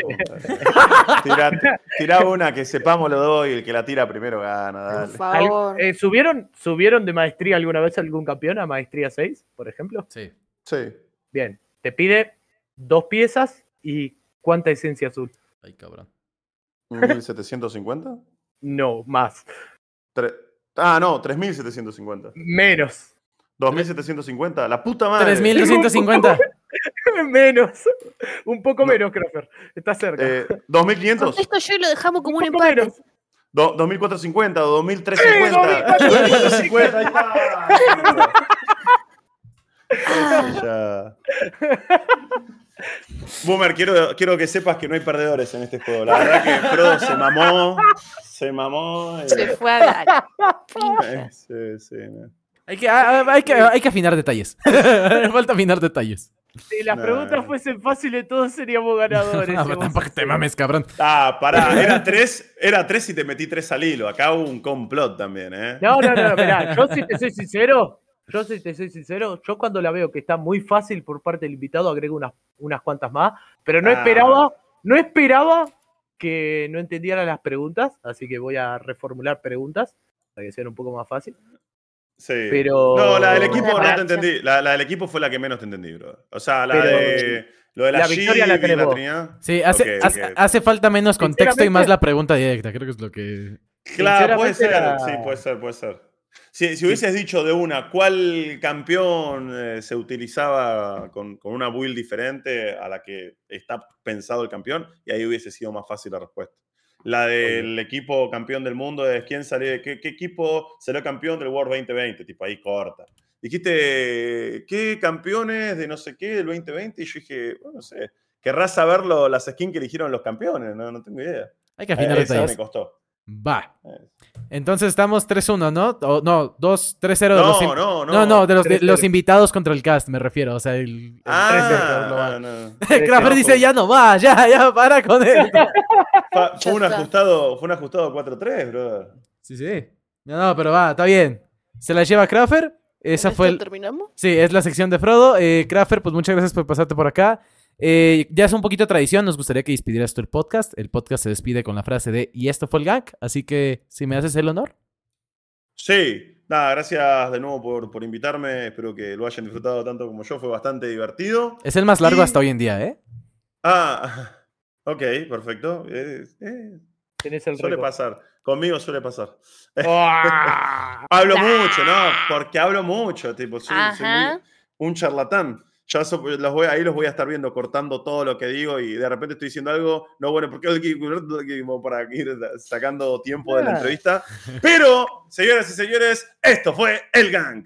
B: puta. Una que sepamos los dos y el que la tira primero gana,
C: Por
B: dale.
C: favor.
D: eh, ¿subieron, ¿Subieron de maestría alguna vez algún campeón a maestría 6, por ejemplo?
A: Sí.
B: Sí.
D: Bien, te pide dos piezas y cuánta esencia azul.
A: Ay, cabrón.
B: ¿1750?
D: No, más.
B: Tre- Ah, no, 3750.
D: Menos.
B: 2750, la puta madre.
A: 3250.
D: menos. Un poco menos, Crawford. Está cerca.
B: Eh, 2500,
C: Esto yo lo dejamos como un
D: poco
C: empate.
D: menos.
B: do- 2450 o 2350.
D: ¡Eh,
B: 2450, ahí está. Ese ya. Boomer, quiero, quiero que sepas que no hay perdedores en este juego. La verdad que Frodo se mamó. Se mamó. y-
C: Se fue a dar.
B: Eh, sí, sí, no.
A: Hay que, hay, que, hay que afinar detalles. Falta afinar detalles.
D: Si las
B: No.
D: preguntas fuesen fáciles, todos seríamos ganadores.
A: No, pero tampoco te mames, cabrón.
B: Ah, pará, era tres, era tres y te metí tres al hilo. Acá hubo un complot también, ¿eh?
D: No, no, no, mirá, yo si te soy sincero, yo si te soy sincero, yo cuando la veo que está muy fácil por parte del invitado, agrego unas, unas cuantas más, pero no
B: Ah.
D: esperaba, no esperaba que no entendiera las preguntas, así que voy a reformular preguntas para que sean un poco más fácil.
B: Sí.
D: Pero-
B: No, la del equipo no te entendí. La, la del equipo fue la que menos te entendí, bro. O sea, la
D: Pero-
B: de. Lo de la,
D: La victoria la vos.
B: Trinidad.
A: Sí, hace, hace, falta menos contexto y más la pregunta directa. Creo que es lo que.
B: Claro, puede ser. Sí,
D: la-
B: puede ser, puede ser. Si, si hubieses dicho de una, ¿cuál campeón eh, se utilizaba con, con una build diferente a la que está pensado el campeón? Y ahí hubiese sido más fácil la respuesta. La del equipo campeón del mundo es quién salió, qué, qué equipo salió campeón del World 2020, tipo ahí corta. Dijiste, ¿qué campeones de no sé qué del 2020? Y yo dije, bueno, no sé, querrás saberlo las skins que eligieron los campeones, no, no tengo idea.
A: Hay que afinar
B: Eh, Esa me costó.
A: Va.
B: Eh.
A: Entonces estamos 3-1, ¿no? O, no, 2-3-0 de los.
B: No,
A: in-
B: no, no.
A: No, no, de los, de
D: 3-0.
A: los invitados contra el cast, me refiero. O sea, el. el
B: Ah,
A: 3-0 global.
B: no, no.
A: Crawford dice: Ya no va, ya, ya, para con él.
B: Fue, un ajustado, fue un ajustado 4-3, brother.
A: Sí, sí. No, no, pero va, está bien. Se la lleva Crawford. Esa
C: ¿Con
A: fue el.
C: terminamos?
A: Sí, es la sección de Frodo. Eh, Crawford, pues muchas gracias por pasarte por acá. Eh, ya es un poquito tradición, nos gustaría que despidieras tú el podcast. El podcast se despide con la frase de y esto fue el gang, así que si me haces el honor.
B: Sí, nada, gracias de nuevo por, por invitarme. Espero que lo hayan disfrutado tanto como yo. Fue bastante divertido.
A: Es el más largo
B: Y-
A: hasta hoy en día, ¿eh?
B: Ah, ok, perfecto. Eh, eh,
D: Tenés el
B: suele pasar. Conmigo suele pasar. Hablo mucho, ¿no? Porque hablo mucho, tipo, soy, soy muy-
C: Ajá.
B: un charlatán. Ya so- los voy, ahí los voy a estar viendo cortando todo lo que digo y de repente estoy diciendo algo, no, bueno, porque para ir sacando tiempo de la entrevista. Pero, señoras y señores, esto fue El Gang.